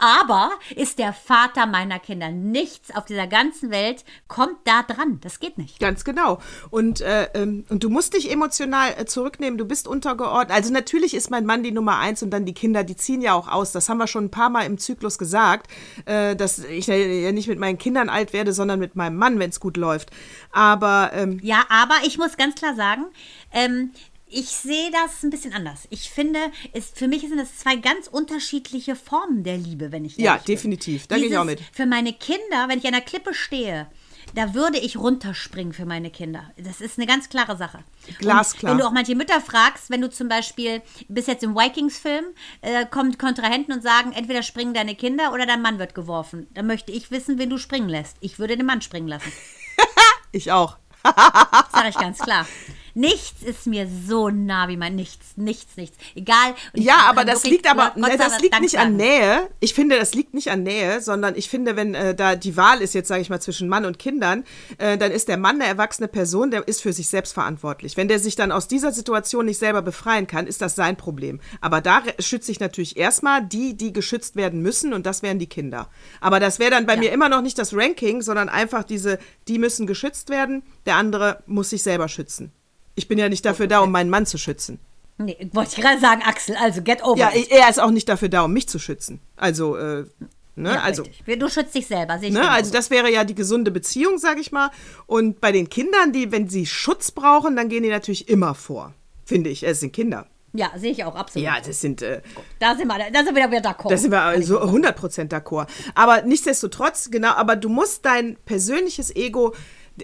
aber ist der Vater meiner Kinder. Nichts auf dieser ganzen Welt kommt da dran. Das geht nicht. Ganz genau. Und, äh, ähm, und du musst dich emotional äh, zurücknehmen, du bist untergeordnet. Also natürlich ist mein Mann die Nummer eins und dann die Kinder, die ziehen ja auch aus. Das haben wir schon ein paar Mal im Zyklus gesagt, äh, dass ich ja nicht mit meinen Kindern alt werde, sondern mit meinem Mann, wenn es gut läuft. Aber ähm, Ja, aber ich muss ganz klar sagen, ähm, ich sehe das ein bisschen anders. Ich finde, es, für mich sind das zwei ganz unterschiedliche Formen der Liebe, wenn ich Ja, definitiv. Da gehe ich auch mit. Für meine Kinder, wenn ich an der Klippe stehe, da würde ich runterspringen für meine Kinder. Das ist eine ganz klare Sache. Glasklar. Und wenn du auch manche Mütter fragst, wenn du zum Beispiel, bis jetzt im Vikings-Film, äh, kommen Kontrahenten und sagen, entweder springen deine Kinder oder dein Mann wird geworfen. Dann möchte ich wissen, wen du springen lässt. Ich würde den Mann springen lassen. ich auch. Sag ich ganz klar. Nichts ist mir so nah wie mein Nichts, nichts, nichts. Egal. Ja, aber das liegt aber, Gott sei das liegt nicht an. Nähe. Ich finde, das liegt nicht an Nähe, sondern ich finde, wenn äh, da die Wahl ist jetzt, sage ich mal, zwischen Mann und Kindern, äh, dann ist der Mann eine erwachsene Person, der ist für sich selbst verantwortlich. Wenn der sich dann aus dieser Situation nicht selber befreien kann, ist das sein Problem. Aber da schütze ich natürlich erstmal die, die geschützt werden müssen und das wären die Kinder. Aber das wäre dann bei mir immer noch nicht das Ranking, sondern einfach diese, die müssen geschützt werden, der andere muss sich selber schützen. Ich bin ja nicht dafür da, um meinen Mann zu schützen. Nee, wollte ich gerade sagen, Axel, also get over Ja, it. er ist auch nicht dafür da, um mich zu schützen. Also, äh, ne, Ja, also. richtig. Du schützt dich selber, sehe ich Ne, also das wäre ja die gesunde Beziehung, sag ich mal. Und bei den Kindern, die, wenn sie Schutz brauchen, dann gehen die natürlich immer vor. Finde ich. Es sind Kinder. Ja, sehe ich auch absolut. Ja, das sind, äh, Da sind wir, da sind wir wieder d'accord. da sind wir also 100% d'accord. Aber nichtsdestotrotz, genau, aber du musst dein persönliches Ego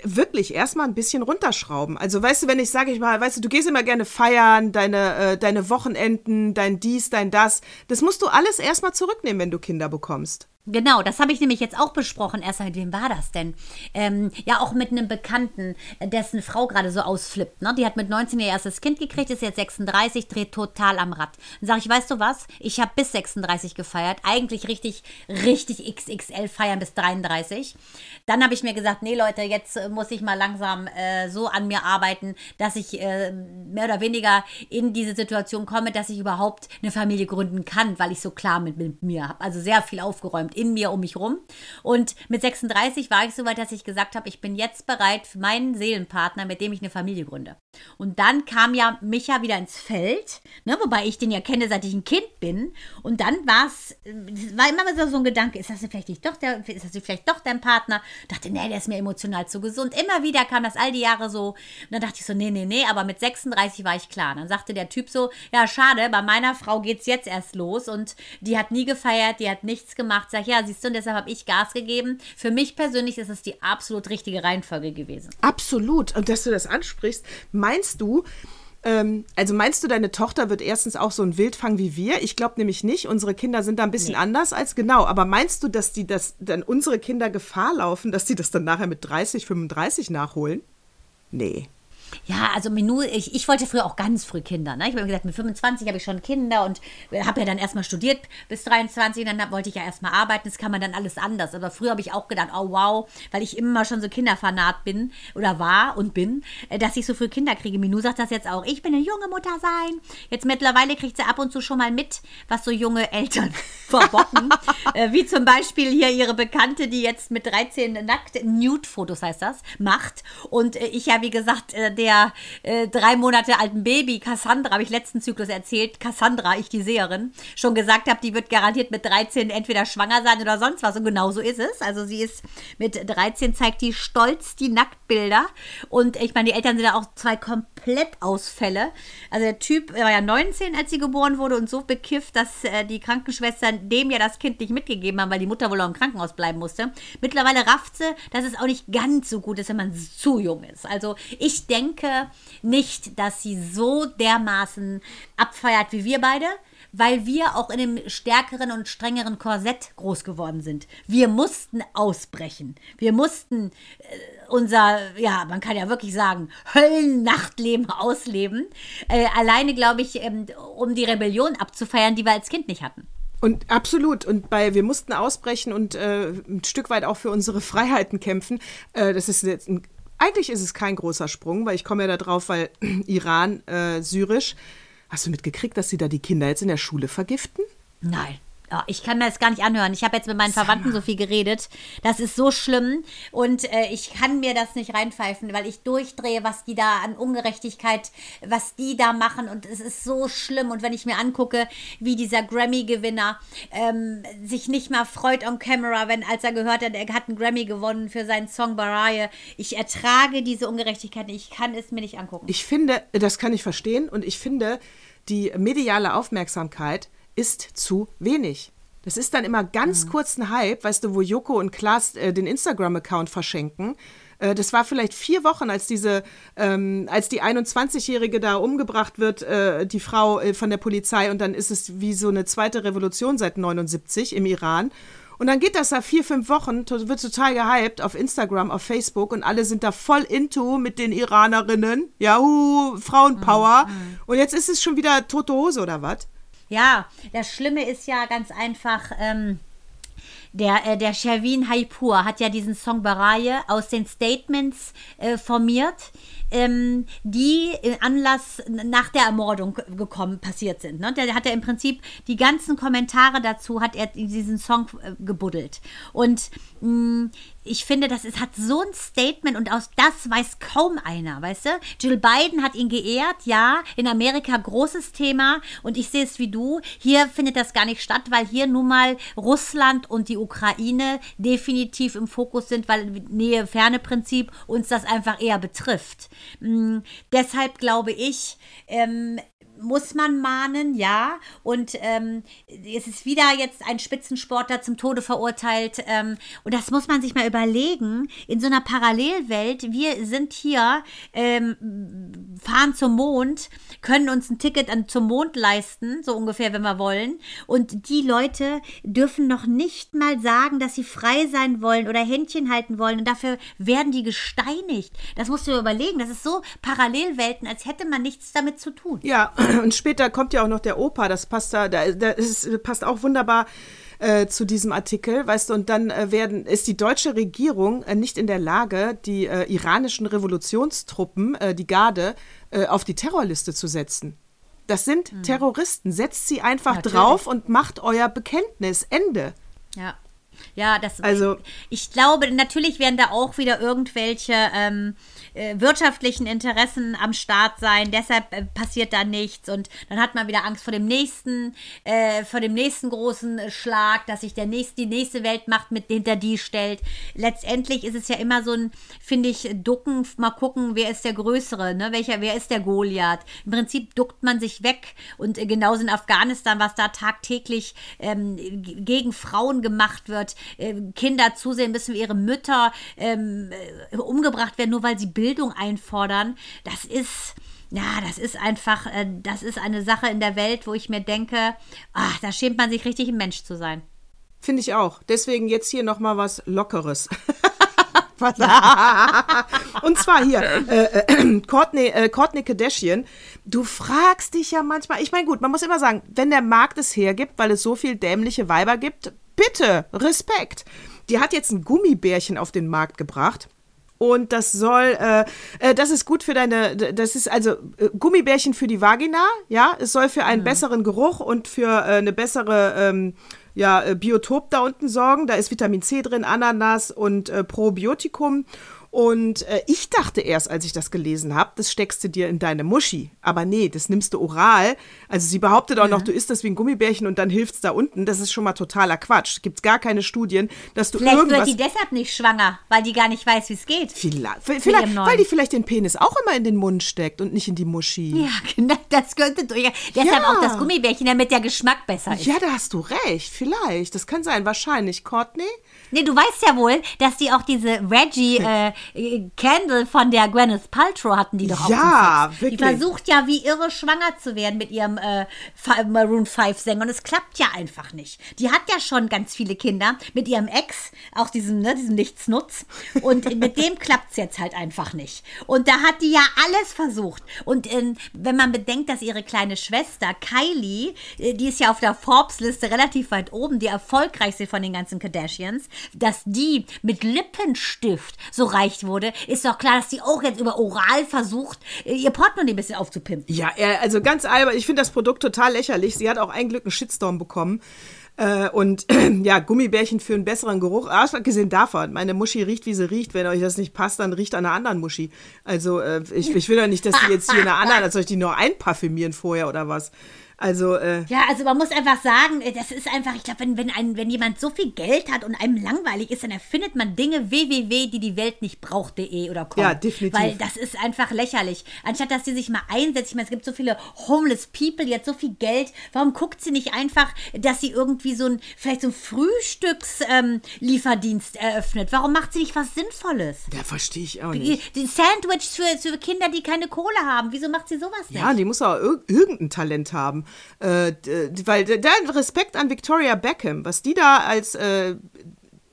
wirklich erstmal ein bisschen runterschrauben. Also weißt du, wenn ich sage ich mal, weißt du, du gehst immer gerne feiern, deine, äh, deine Wochenenden, dein dies, dein das, das musst du alles erstmal zurücknehmen, wenn du Kinder bekommst. Genau, das habe ich nämlich jetzt auch besprochen. Erstmal, mit wem war das denn? Ähm, ja, auch mit einem Bekannten, äh, dessen Frau gerade so ausflippt. Ne? Die hat mit 19 ihr erstes Kind gekriegt, ist jetzt 36, dreht total am Rad. Dann sage ich, weißt du was? Ich habe bis 36 gefeiert. Eigentlich richtig, richtig XXL feiern bis 33. Dann habe ich mir gesagt, nee Leute, jetzt äh, muss ich mal langsam äh, so an mir arbeiten, dass ich äh, mehr oder weniger in diese Situation komme, dass ich überhaupt eine Familie gründen kann, weil ich so klar mit, mit mir habe. Also sehr viel aufgeräumt in mir, um mich rum. Und mit 36 war ich so weit, dass ich gesagt habe, ich bin jetzt bereit für meinen Seelenpartner, mit dem ich eine Familie gründe. Und dann kam ja Micha wieder ins Feld, ne, wobei ich den ja kenne, seit ich ein Kind bin. Und dann war es, war immer so ein Gedanke, ist das vielleicht nicht doch der, ist das vielleicht doch dein Partner? Dachte, nee, der ist mir emotional zu gesund. Immer wieder kam das all die Jahre so. Und dann dachte ich so, nee, nee, nee, aber mit 36 war ich klar. Dann sagte der Typ so, ja, schade, bei meiner Frau geht's jetzt erst los und die hat nie gefeiert, die hat nichts gemacht. Sag, ja, siehst du, und deshalb habe ich Gas gegeben. Für mich persönlich ist es die absolut richtige Reihenfolge gewesen. Absolut. Und dass du das ansprichst, meinst du, ähm, also meinst du, deine Tochter wird erstens auch so ein Wildfang wie wir? Ich glaube nämlich nicht. Unsere Kinder sind da ein bisschen anders als genau. Aber meinst du, dass die das dann unsere Kinder Gefahr laufen, dass die das dann nachher mit 30, 35 nachholen? Nee. Ja, also Menu, ich, ich wollte früher auch ganz früh Kinder. Ne? Ich habe mir gesagt, mit 25 habe ich schon Kinder und habe ja dann erstmal studiert bis 23. Dann wollte ich ja erstmal arbeiten. Das kann man dann alles anders. Aber früher habe ich auch gedacht, oh wow, weil ich immer schon so Kinderfanat bin oder war und bin, äh, dass ich so früh Kinder kriege. Minu sagt das jetzt auch. Ich bin eine junge Mutter sein. Jetzt mittlerweile kriegt sie ab und zu schon mal mit, was so junge Eltern verbocken. äh, wie zum Beispiel hier ihre Bekannte, die jetzt mit 13 nackt Nude-Fotos heißt das, macht. Und äh, ich ja, wie gesagt, äh, der äh, drei Monate alten Baby Cassandra, habe ich letzten Zyklus erzählt, Cassandra, ich die Seherin, schon gesagt habe, die wird garantiert mit 13 entweder schwanger sein oder sonst was. Und genau so ist es. Also sie ist mit 13, zeigt die stolz die Nacktbilder. Und ich meine, die Eltern sind ja auch zwei Komplettausfälle. Also der Typ war ja 19, als sie geboren wurde und so bekifft, dass äh, die Krankenschwestern dem ja das Kind nicht mitgegeben haben, weil die Mutter wohl auch im Krankenhaus bleiben musste. Mittlerweile rafft sie, dass es auch nicht ganz so gut ist, wenn man zu jung ist. Also ich denke nicht, dass sie so dermaßen abfeiert wie wir beide, weil wir auch in einem stärkeren und strengeren Korsett groß geworden sind. Wir mussten ausbrechen. Wir mussten äh, unser, ja, man kann ja wirklich sagen, Höllennachtleben ausleben. Äh, alleine, glaube ich, ähm, um die Rebellion abzufeiern, die wir als Kind nicht hatten. Und absolut. Und bei wir mussten ausbrechen und äh, ein Stück weit auch für unsere Freiheiten kämpfen. Äh, das ist jetzt ein, eigentlich ist es kein großer Sprung, weil ich komme ja da drauf, weil Iran, äh, syrisch. Hast du mitgekriegt, dass sie da die Kinder jetzt in der Schule vergiften? Nein. Ja, ich kann mir das gar nicht anhören. Ich habe jetzt mit meinen Verwandten so viel geredet. Das ist so schlimm. Und äh, ich kann mir das nicht reinpfeifen, weil ich durchdrehe, was die da an Ungerechtigkeit, was die da machen. Und es ist so schlimm. Und wenn ich mir angucke, wie dieser Grammy-Gewinner ähm, sich nicht mal freut on camera, wenn als er gehört hat, er hat einen Grammy gewonnen für seinen Song Baraye. Ich ertrage diese Ungerechtigkeit. Ich kann es mir nicht angucken. Ich finde, das kann ich verstehen. Und ich finde, die mediale Aufmerksamkeit ist zu wenig. Das ist dann immer ganz kurz ein Hype, weißt du, wo Joko und Klaas äh, den Instagram-Account verschenken. Äh, das war vielleicht vier Wochen, als diese, ähm, als die 21-Jährige da umgebracht wird, äh, die Frau äh, von der Polizei, und dann ist es wie so eine zweite Revolution seit 79 im Iran. Und dann geht das da vier, fünf Wochen, wird total gehypt auf Instagram, auf Facebook und alle sind da voll into mit den Iranerinnen. Yahoo, Frauenpower. Und jetzt ist es schon wieder tote Hose oder was? Ja, das Schlimme ist ja ganz einfach, ähm, der, äh, der Sherwin Haipur hat ja diesen Song Baraye aus den Statements äh, formiert, ähm, die im Anlass nach der Ermordung gekommen, passiert sind. Ne? Der hat er im Prinzip die ganzen Kommentare dazu, hat er in diesen Song äh, gebuddelt. Und mh, ich finde, das ist, hat so ein Statement und aus das weiß kaum einer, weißt du? Jill Biden hat ihn geehrt, ja, in Amerika großes Thema und ich sehe es wie du. Hier findet das gar nicht statt, weil hier nun mal Russland und die Ukraine definitiv im Fokus sind, weil Nähe-Ferne-Prinzip uns das einfach eher betrifft. Mm, deshalb glaube ich, ähm, muss man mahnen, ja. Und ähm, es ist wieder jetzt ein Spitzensportler zum Tode verurteilt. Ähm, und das muss man sich mal überlegen. In so einer Parallelwelt, wir sind hier, ähm, fahren zum Mond, können uns ein Ticket an, zum Mond leisten, so ungefähr, wenn wir wollen. Und die Leute dürfen noch nicht mal sagen, dass sie frei sein wollen oder Händchen halten wollen. Und dafür werden die gesteinigt. Das musst du überlegen. Das ist so Parallelwelten, als hätte man nichts damit zu tun. Ja, und später kommt ja auch noch der Opa, das passt da, da, da ist, passt auch wunderbar äh, zu diesem Artikel, weißt du, und dann äh, werden, ist die deutsche Regierung äh, nicht in der Lage, die äh, iranischen Revolutionstruppen, äh, die Garde, äh, auf die Terrorliste zu setzen. Das sind Terroristen. Setzt sie einfach Natürlich. drauf und macht euer Bekenntnis. Ende. Ja. Ja, das. Also- ich glaube, natürlich werden da auch wieder irgendwelche ähm, äh, wirtschaftlichen Interessen am Start sein. Deshalb äh, passiert da nichts und dann hat man wieder Angst vor dem nächsten, äh, vor dem nächsten großen Schlag, dass sich der nächste, die nächste Weltmacht mit hinter die stellt. Letztendlich ist es ja immer so ein, finde ich, Ducken, mal gucken, wer ist der Größere, ne? Welcher, wer ist der Goliath? Im Prinzip duckt man sich weg und äh, genauso in Afghanistan, was da tagtäglich ähm, gegen Frauen gemacht wird, äh, Kinder zusehen müssen, wie ihre Mütter ähm, äh, umgebracht werden, nur weil sie Bildung einfordern. Das ist. Ja, das ist einfach, äh, das ist eine Sache in der Welt, wo ich mir denke, ach, da schämt man sich richtig, ein Mensch zu sein. Finde ich auch. Deswegen jetzt hier noch mal was Lockeres. Und zwar hier, äh, äh, Courtney, äh, Courtney Kardashian. Du fragst dich ja manchmal, ich meine, gut, man muss immer sagen, wenn der Markt es hergibt, weil es so viel dämliche Weiber gibt, bitte, Respekt. Die hat jetzt ein Gummibärchen auf den Markt gebracht. Und das soll, äh, äh, das ist gut für deine, das ist also äh, Gummibärchen für die Vagina, ja. Es soll für einen besseren Geruch und für äh, eine bessere, ähm, ja, äh, Biotop da unten sorgen. Da ist Vitamin C drin, Ananas und äh, Probiotikum. Und äh, ich dachte erst, als ich das gelesen habe, das steckst du dir in deine Muschi. Aber nee, das nimmst du oral. Also sie behauptet auch noch, du isst das wie ein Gummibärchen und dann hilft's da unten. Das ist schon mal totaler Quatsch. Gibt's gar keine Studien, dass du Vielleicht irgendwas... wird die deshalb nicht schwanger, weil die gar nicht weiß, wie es geht. Vielleicht, vielleicht weil die vielleicht den Penis auch immer in den Mund steckt und nicht in die Muschi. Ja, genau, das könnte durch. Deshalb Ja. auch das Gummibärchen, damit der Geschmack besser ist. Ja, da hast du recht. Vielleicht. Das kann sein. Wahrscheinlich. Courtney? Nee, du weißt ja wohl, dass die auch diese Reggie äh, äh, Candle von der Gwyneth Paltrow hatten, die doch auch Ja, wirklich. Die versucht ja wie irre schwanger zu werden mit ihrem äh, Maroon 5 Sänger und es klappt ja einfach nicht. Die hat ja schon ganz viele Kinder mit ihrem Ex, auch diesem, ne, diesem Nichtsnutz und mit dem klappt es jetzt halt einfach nicht. Und da hat die ja alles versucht. Und ähm, wenn man bedenkt, dass ihre kleine Schwester Kylie, äh, die ist ja auf der Forbes-Liste relativ weit oben, die erfolgreichste von den ganzen Kardashians, dass die mit Lippenstift so reich wurde, ist doch klar, dass die auch jetzt über Oral versucht, äh, ihr Portemonnaie ein bisschen aufzupimpen. Ja, äh, also ganz albern. Ich finde das Produkt total lächerlich. Sie hat auch ein Glück einen Shitstorm bekommen. Äh, und ja, Gummibärchen für einen besseren Geruch. Ah, Abgesehen davon, meine Muschi riecht, wie sie riecht. Wenn euch das nicht passt, dann riecht an einer anderen Muschi. Also äh, ich, ich will doch nicht, dass die jetzt hier eine andere, als soll ich die nur einparfümieren vorher oder was. Also, äh, Ja, also man muss einfach sagen, äh, das ist einfach, ich glaube, wenn, wenn, ein, wenn jemand so viel Geld hat und einem langweilig ist, dann erfindet man Dinge www, die die Welt nicht braucht.de oder com. Ja, definitiv. Weil das ist einfach lächerlich. Anstatt, dass sie sich mal einsetzt, ich meine, es gibt so viele homeless people, die hat so viel Geld, warum guckt sie nicht einfach, dass sie irgendwie so ein, vielleicht so ein Frühstückslieferdienst eröffnet? Warum macht sie nicht was Sinnvolles? ja, verstehe ich auch Die, nicht. die Sandwiches für, für Kinder, die keine Kohle haben. Wieso macht sie sowas nicht? Ja, die muss auch ir irgendein Talent haben. Äh, weil da Respekt an Victoria Beckham, was die da als äh,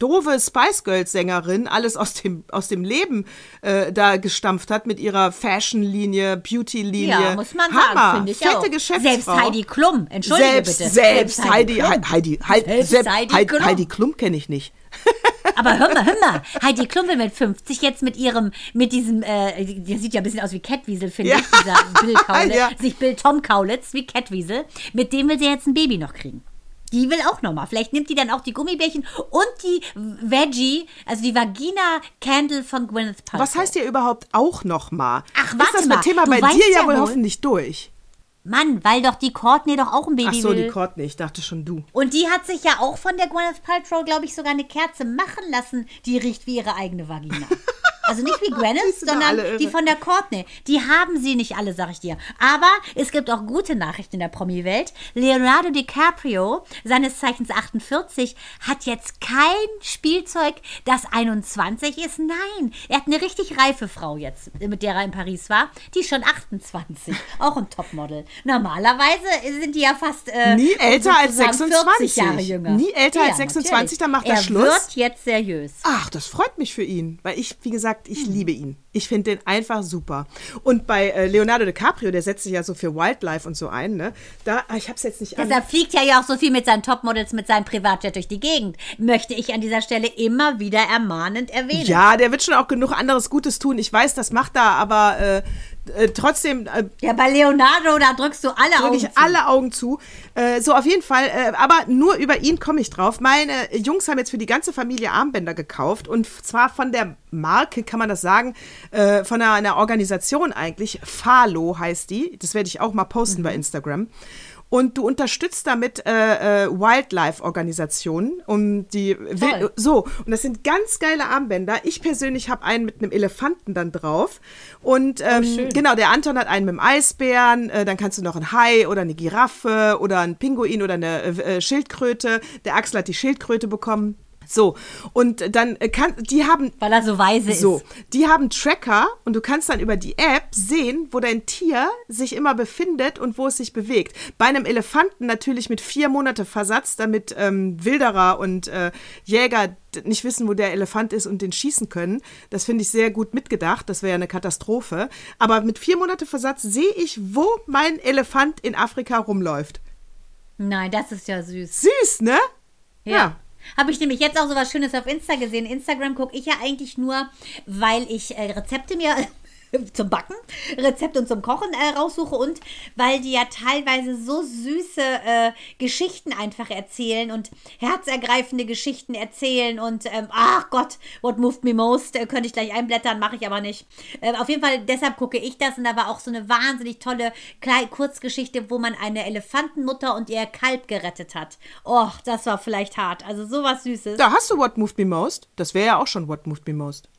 doofe Spice Girls Sängerin alles aus dem, aus dem Leben äh, da gestampft hat mit ihrer Fashion-Linie, Beauty-Linie. Ja, muss man sagen, finde ich Fette auch. Geschäftsfrau. Selbst Heidi Klum, entschuldige selbst, bitte. Selbst, Heidi, Klum. Heidi, Heidi, Selbst selbst Heidi Heidi, Klum. Heidi Klum kenne ich nicht. Aber hör mal, hör mal. Heidi Klum will mit 50 jetzt mit ihrem, mit diesem, äh, der sieht ja ein bisschen aus wie Catwiesel, finde Ja. ich, dieser Bill Kaulitz, Ja. sich Bill Tom Kaulitz wie Catwiesel. Mit dem will sie jetzt ein Baby noch kriegen. Die will auch nochmal. Vielleicht nimmt die dann auch die Gummibärchen und die Veggie, also die Vagina Candle von Gwyneth Paltrow. Was heißt hier überhaupt auch noch mal? Ach, Ist warte das mal, Thema bei dir ja wohl hoffentlich durch. Mann, weil doch die Courtney doch auch ein Baby Ach so, will. die Courtney, ich dachte schon du. Und die hat sich ja auch von der Gwyneth Paltrow, glaube ich, sogar eine Kerze machen lassen, die riecht wie ihre eigene Vagina. Also nicht wie Gwyneth, sondern die von der Courtney. Die haben sie nicht alle, sag ich dir. Aber es gibt auch gute Nachrichten in der Promi-Welt. Leonardo DiCaprio, seines Zeichens 48, hat jetzt kein Spielzeug, das 21 ist. Nein, er hat eine richtig reife Frau jetzt, mit der er in Paris war. Die ist schon 28. Auch ein Topmodel. Normalerweise sind die ja fast äh, Nie älter als sozusagen 26. 40 Jahre jünger. Nie älter als 26, natürlich. dann macht er Schluss. wird jetzt seriös. Ach, das freut mich für ihn, weil ich, wie gesagt, ich Hm. liebe ihn. Ich finde den einfach super. Und bei äh, Leonardo DiCaprio, der setzt sich ja so für Wildlife und so ein, ne? Da, ah, ich hab's jetzt nicht an. Deshalb fliegt er ja auch so viel mit seinen Topmodels, mit seinem Privatjet durch die Gegend. Möchte ich an dieser Stelle immer wieder ermahnend erwähnen. Ja, der wird schon auch genug anderes Gutes tun. Ich weiß, das macht er, aber äh, äh, trotzdem äh, Ja, bei Leonardo, da drückst du alle drücke Augen ich zu. alle Augen zu. Äh, so, auf jeden Fall. Äh, aber nur über ihn komme ich drauf. Meine Jungs haben jetzt für die ganze Familie Armbänder gekauft. Und zwar von der Marke, kann man das sagen, äh, von einer, einer Organisation eigentlich. Falo heißt die. Das werde ich auch mal posten bei Instagram. Und du unterstützt damit äh, äh, Wildlife-Organisationen, um die Wild so und das sind ganz geile Armbänder. Ich persönlich habe einen mit einem Elefanten dann drauf und ähm, genau der Anton hat einen mit einem Eisbären. Äh, dann kannst du noch einen Hai oder eine Giraffe oder einen Pinguin oder eine äh, äh, Schildkröte. Der Axel hat die Schildkröte bekommen. So und dann äh, kann die haben Weil er so weise so, ist. die haben Tracker und du kannst dann über die App sehen, wo dein Tier sich immer befindet und wo es sich bewegt. Bei einem Elefanten natürlich mit vier Monate Versatz, damit ähm, Wilderer und äh, Jäger nicht wissen, wo der Elefant ist und den schießen können. Das finde ich sehr gut mitgedacht. Das wäre ja eine Katastrophe. Aber mit vier Monate Versatz sehe ich, wo mein Elefant in Afrika rumläuft. Nein, das ist ja süß. Süß, ne? Ja. Habe ich nämlich jetzt auch so was Schönes auf Insta gesehen. Instagram gucke ich ja eigentlich nur, weil ich äh, Rezepte mir zum Backen, Rezept und zum Kochen äh, raussuche und weil die ja teilweise so süße äh, Geschichten einfach erzählen und herzergreifende Geschichten erzählen und ähm, ach Gott, what moved me most, äh, könnte ich gleich einblättern, mache ich aber nicht. Äh, auf jeden Fall, deshalb gucke ich das und da war auch so eine wahnsinnig tolle Klei Kurzgeschichte, wo man eine Elefantenmutter und ihr Kalb gerettet hat. Och, das war vielleicht hart. Also sowas Süßes. Da hast du What Moved Me Most. Das wäre ja auch schon What Moved Me Most.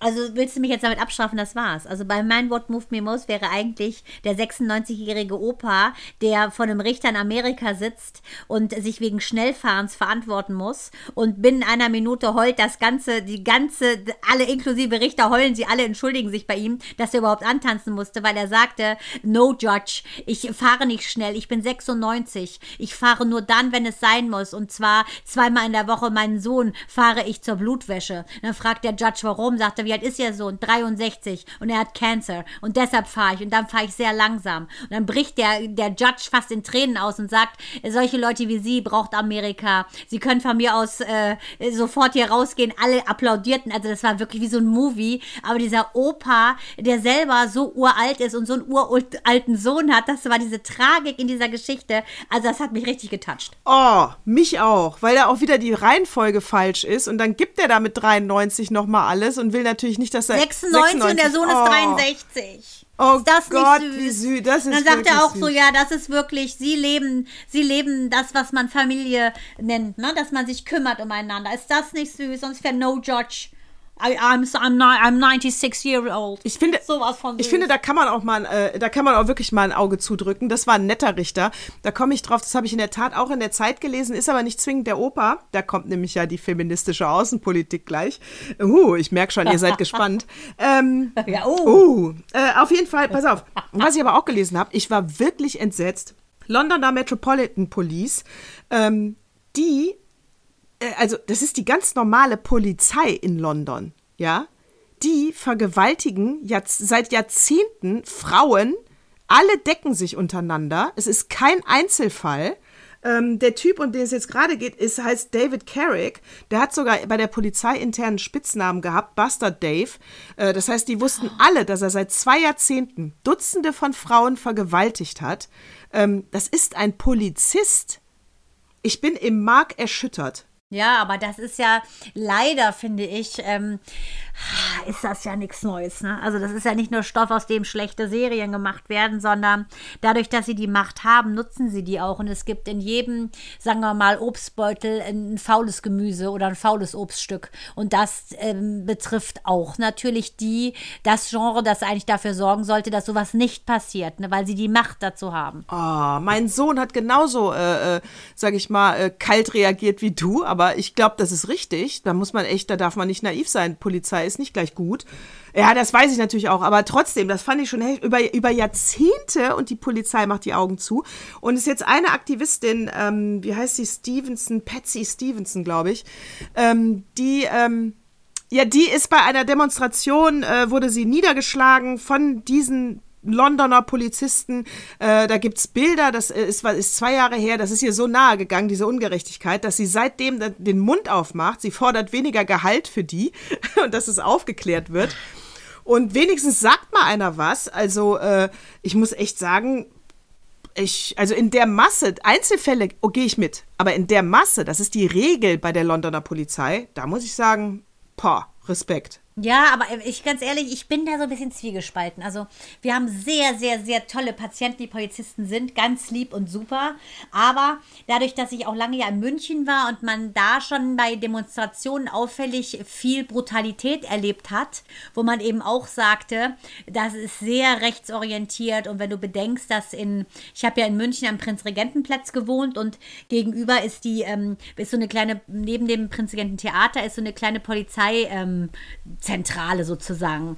Also willst du mich jetzt damit abstrafen, das war's. Also bei mein What Moved Me Most wäre eigentlich der 96-jährige Opa, der vor einem Richter in Amerika sitzt und sich wegen Schnellfahrens verantworten muss und binnen einer Minute heult das ganze, die ganze, alle inklusive Richter heulen sie alle, entschuldigen sich bei ihm, dass er überhaupt antanzen musste, weil er sagte, no judge, ich fahre nicht schnell, ich bin 96, ich fahre nur dann, wenn es sein muss und zwar zweimal in der Woche meinen Sohn fahre ich zur Blutwäsche. Dann fragt der Judge, warum, sagt er, wie alt ist Ihr Sohn? 63 und er hat Cancer und deshalb fahre ich und dann fahre ich sehr langsam. Und dann bricht der, der Judge fast in Tränen aus und sagt, solche Leute wie Sie braucht Amerika. Sie können von mir aus äh, sofort hier rausgehen. Alle applaudierten. Also das war wirklich wie so ein Movie. Aber dieser Opa, der selber so uralt ist und so einen uralten Sohn hat, das war diese Tragik in dieser Geschichte. Also das hat mich richtig getoucht. Oh, mich auch, weil da auch wieder die Reihenfolge falsch ist und dann gibt er da mit 93 nochmal alles und will natürlich nicht, dass er 96, und der Sohn oh. ist 63. Oh ist das Gott, süß? wie süß. Das ist Dann sagt er auch so, süß. ja, das ist wirklich, sie leben, sie leben das, was man Familie nennt, ne? dass man sich kümmert umeinander. Ist das nicht süß? Sonst wäre no judge. I, I'm, I'm, I'm 96 years old. Ich finde, Sowas von ich finde, da kann man auch mal, äh, da kann man auch wirklich mal ein Auge zudrücken. Das war ein netter Richter. Da komme ich drauf. Das habe ich in der Tat auch in der Zeit gelesen. Ist aber nicht zwingend der Opa. Da kommt nämlich ja die feministische Außenpolitik gleich. Uh, ich merke schon, ihr seid gespannt. Ähm, Ja, oh. uh, äh, auf jeden Fall, pass auf. Was ich aber auch gelesen habe, ich war wirklich entsetzt. Londoner Metropolitan Police, ähm, die, also das ist die ganz normale Polizei in London, ja, die vergewaltigen jetzt seit Jahrzehnten Frauen, alle decken sich untereinander, es ist kein Einzelfall. Ähm, der Typ, um den es jetzt gerade geht, ist, heißt David Carrick. Der hat sogar bei der Polizei internen Spitznamen gehabt, Bastard Dave. Äh, das heißt, die wussten alle, dass er seit zwei Jahrzehnten Dutzende von Frauen vergewaltigt hat. Ähm, das ist ein Polizist. Ich bin im Mark erschüttert. Ja, aber das ist ja leider, finde ich, ähm, ist das ja nichts Neues. Ne? Also das ist ja nicht nur Stoff, aus dem schlechte Serien gemacht werden, sondern dadurch, dass sie die Macht haben, nutzen sie die auch. Und es gibt in jedem, sagen wir mal, Obstbeutel ein faules Gemüse oder ein faules Obststück. Und das ähm, betrifft auch natürlich die, das Genre, das eigentlich dafür sorgen sollte, dass sowas nicht passiert, ne? weil sie die Macht dazu haben. Oh, mein Sohn hat genauso, äh, äh, sag ich mal, äh, kalt reagiert wie du, aber ich glaube, das ist richtig. Da muss man echt, da darf man nicht naiv sein. Polizei ist nicht gleich gut. Ja, das weiß ich natürlich auch, aber trotzdem, das fand ich schon über, über Jahrzehnte und die Polizei macht die Augen zu. Und ist jetzt eine Aktivistin, ähm, wie heißt sie, Stevenson, Patsy Stevenson, glaube ich, ähm, die, ähm, ja, die ist bei einer Demonstration, äh, wurde sie niedergeschlagen von diesen Londoner Polizisten. Äh, da gibt es Bilder, das ist, ist zwei Jahre her, das ist ihr so nahe gegangen, diese Ungerechtigkeit, dass sie seitdem den Mund aufmacht. Sie fordert weniger Gehalt für die und dass es aufgeklärt wird. Und wenigstens sagt mal einer was. Also, äh, ich muss echt sagen, ich, also in der Masse, Einzelfälle oh, gehe ich mit, aber in der Masse, das ist die Regel bei der Londoner Polizei, da muss ich sagen, boah, Respekt. Ja, aber ich ganz ehrlich, ich bin da so ein bisschen zwiegespalten. Also wir haben sehr, sehr, sehr tolle Patienten, die Polizisten sind, ganz lieb und super. Aber dadurch, dass ich auch lange ja in München war und man da schon bei Demonstrationen auffällig viel Brutalität erlebt hat, wo man eben auch sagte, das ist sehr rechtsorientiert. Und wenn du bedenkst, dass in, ich habe ja in München am Prinzregentenplatz gewohnt und gegenüber ist die, ähm, ist so eine kleine, neben dem Prinzregententheater ist so eine kleine Polizei. Ähm, Zentrale sozusagen.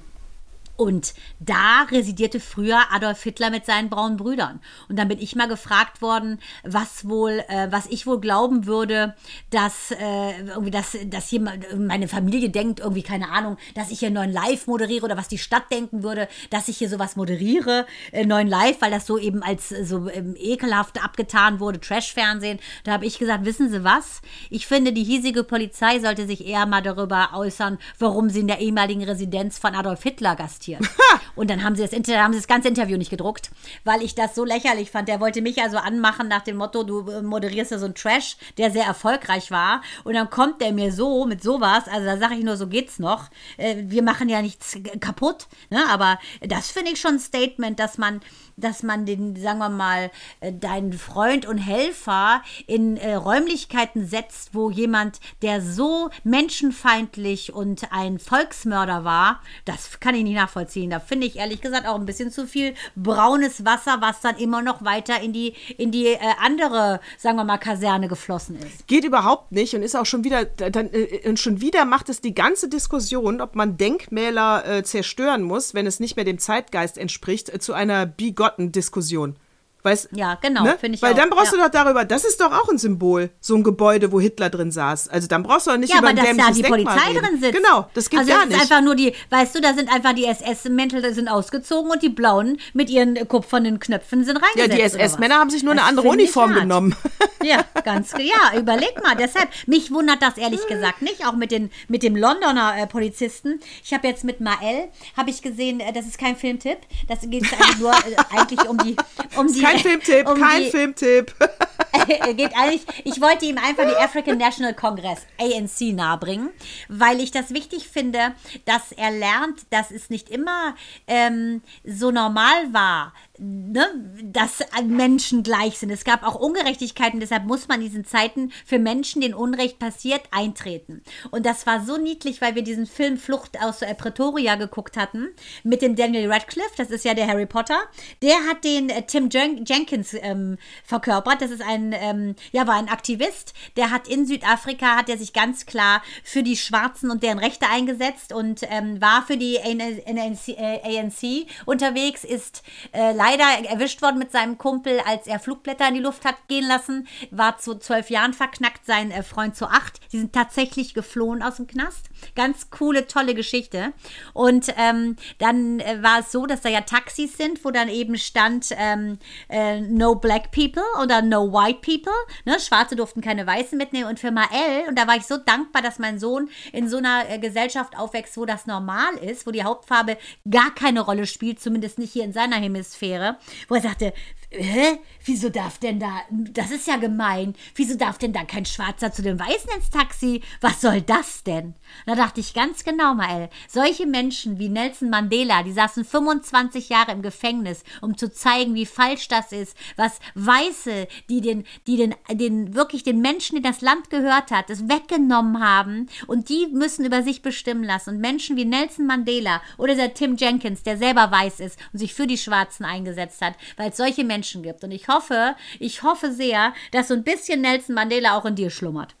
Und da residierte früher Adolf Hitler mit seinen braunen Brüdern. Und dann bin ich mal gefragt worden, was wohl, äh, was ich wohl glauben würde, dass äh, irgendwie, dass, dass jemand, meine Familie denkt, irgendwie, keine Ahnung, dass ich hier neuen Live moderiere oder was die Stadt denken würde, dass ich hier sowas moderiere, äh, neuen Live, weil das so eben als so ähm, ekelhaft abgetan wurde, Trash-Fernsehen. Da habe ich gesagt, wissen Sie was? Ich finde, die hiesige Polizei sollte sich eher mal darüber äußern, warum sie in der ehemaligen Residenz von Adolf Hitler gastiert passiert. Und dann haben sie, das, haben sie das ganze Interview nicht gedruckt, weil ich das so lächerlich fand. Der wollte mich also anmachen nach dem Motto, du äh, moderierst ja so einen Trash, der sehr erfolgreich war. Und dann kommt der mir so mit sowas. Also da sage ich nur, so geht's noch. Äh, wir machen ja nichts kaputt. Ne? Aber das finde ich schon ein Statement, dass man dass man den, sagen wir mal, äh, deinen Freund und Helfer in äh, Räumlichkeiten setzt, wo jemand, der so menschenfeindlich und ein Volksmörder war, das kann ich nicht nachvollziehen. Da finde ich ehrlich gesagt auch ein bisschen zu viel braunes Wasser, was dann immer noch weiter in die, in die äh, andere, sagen wir mal, Kaserne geflossen ist. Geht überhaupt nicht und ist auch schon wieder, dann, äh, und schon wieder macht es die ganze Diskussion, ob man Denkmäler äh, zerstören muss, wenn es nicht mehr dem Zeitgeist entspricht, äh, zu einer bigot Diskussion. Weißt, ja, genau, ne? finde ich Weil auch. dann brauchst ja. du doch darüber, das ist doch auch ein Symbol, so ein Gebäude, wo Hitler drin saß. Also dann brauchst du doch nicht ja, über aber dass da die Denkmal Polizei reden. drin sitzt. Genau, das geht also gar nicht. ist einfach nur die, weißt du, da sind einfach die SS-Mäntel sind ausgezogen und die blauen mit ihren kupfernen Knöpfen sind ja, reingesetzt. die SS-Männer haben sich nur Das eine andere Uniform genommen. Ja, ganz ja, überleg mal. Deshalb, mich wundert das ehrlich gesagt nicht, auch mit, den, mit dem Londoner äh, Polizisten. Ich habe jetzt mit Mael, habe ich gesehen, äh, das ist kein Filmtipp, das geht eigentlich nur äh, eigentlich um die... Um die kein Filmtipp, um kein die, Filmtipp. geht eigentlich, ich wollte ihm einfach die African National Congress, ANC, nahebringen, weil ich das wichtig finde, dass er lernt, dass es nicht immer ähm, so normal war, ne, dass Menschen gleich sind. Es gab auch Ungerechtigkeiten, deshalb muss man diesen Zeiten für Menschen, denen Unrecht passiert, eintreten. Und das war so niedlich, weil wir diesen Film Flucht aus äh, Pretoria geguckt hatten mit dem Daniel Radcliffe, das ist ja der Harry Potter. Der hat den äh, Tim Jen Jenkins ähm, verkörpert. Das ist ein, ähm, ja, war ein Aktivist. Der hat in Südafrika, hat er sich ganz klar für die Schwarzen und deren Rechte eingesetzt und ähm, war für die ANC, äh, ANC unterwegs, ist äh, leider erwischt worden mit seinem Kumpel, als er Flugblätter in die Luft hat gehen lassen. War zu zwölf Jahren verknackt, sein äh, Freund zu acht. Die sind tatsächlich geflohen aus dem Knast. Ganz coole, tolle Geschichte. Und ähm, dann äh, war es so, dass da ja Taxis sind, wo dann eben stand ähm, äh, No Black People oder No White People. Ne? Schwarze durften keine Weißen mitnehmen. Und für Mael, und da war ich so dankbar, dass mein Sohn in so einer äh, Gesellschaft aufwächst, wo das normal ist, wo die Hauptfarbe gar keine Rolle spielt, zumindest nicht hier in seiner Hemisphäre, wo er sagte, hä, wieso darf denn da, das ist ja gemein, wieso darf denn da kein Schwarzer zu den Weißen ins Taxi? Was soll das denn? Da dachte ich ganz genau, Mael, solche Menschen wie Nelson Mandela, die saßen 25 Jahre im Gefängnis, um zu zeigen, wie falsch das ist, was Weiße, die den, die den, den, wirklich den Menschen, die das Land gehört hat, es weggenommen haben und die müssen über sich bestimmen lassen. Und Menschen wie Nelson Mandela oder der Tim Jenkins, der selber weiß ist und sich für die Schwarzen eingesetzt hat, weil es solche Menschen gibt. Und ich hoffe, ich hoffe sehr, dass so ein bisschen Nelson Mandela auch in dir schlummert.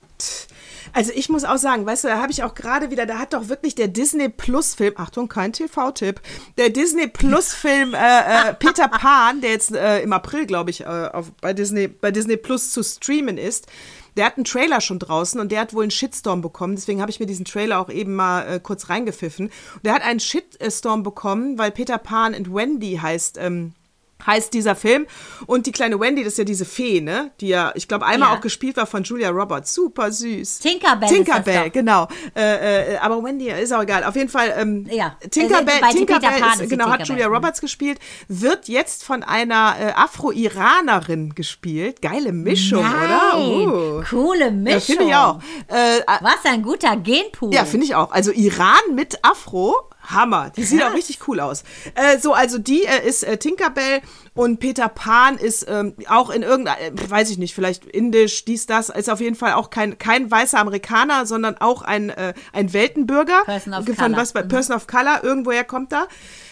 Also ich muss auch sagen, weißt du, da habe ich auch gerade wieder, da hat doch wirklich der Disney Plus Film, Achtung, kein TV-Tipp, der Disney Plus Film äh, äh, Peter Pan, der jetzt äh, im April, glaube ich, äh, auf, bei, Disney, bei Disney Plus zu streamen ist, der hat einen Trailer schon draußen und der hat wohl einen Shitstorm bekommen. Deswegen habe ich mir diesen Trailer auch eben mal äh, kurz reingepfiffen. Und der hat einen Shitstorm bekommen, weil Peter Pan and Wendy heißt. Ähm, heißt dieser Film. Und die kleine Wendy, das ist ja diese Fee, ne? Die ja, ich glaube, einmal Ja. auch gespielt war von Julia Roberts. Super süß. Tinkerbell Tinkerbell, genau. Äh, äh, aber Wendy ist auch egal. Auf jeden Fall, ähm, Ja. Tinkerbell, Also Tinkerbell ist, genau, hat Tinkerbell. Julia. Roberts gespielt, wird jetzt von einer äh, Afro-Iranerin gespielt. Geile Mischung, oder? Nein, Uh. Coole Mischung. Ja, finde ich auch. Äh, Was ein guter Genpool. ja, finde ich auch. Also Iran mit Afro, Hammer. Die sieht auch richtig cool aus. Äh, so, also die äh, ist äh, Tinkerbell und Peter Pan ist ähm, auch in irgendeiner, äh, weiß ich nicht, vielleicht indisch, dies, das, ist auf jeden Fall auch kein, kein weißer Amerikaner, sondern auch ein, äh, ein Weltenbürger. Person of Von Color. was, bei Person of Color, irgendwoher kommt da.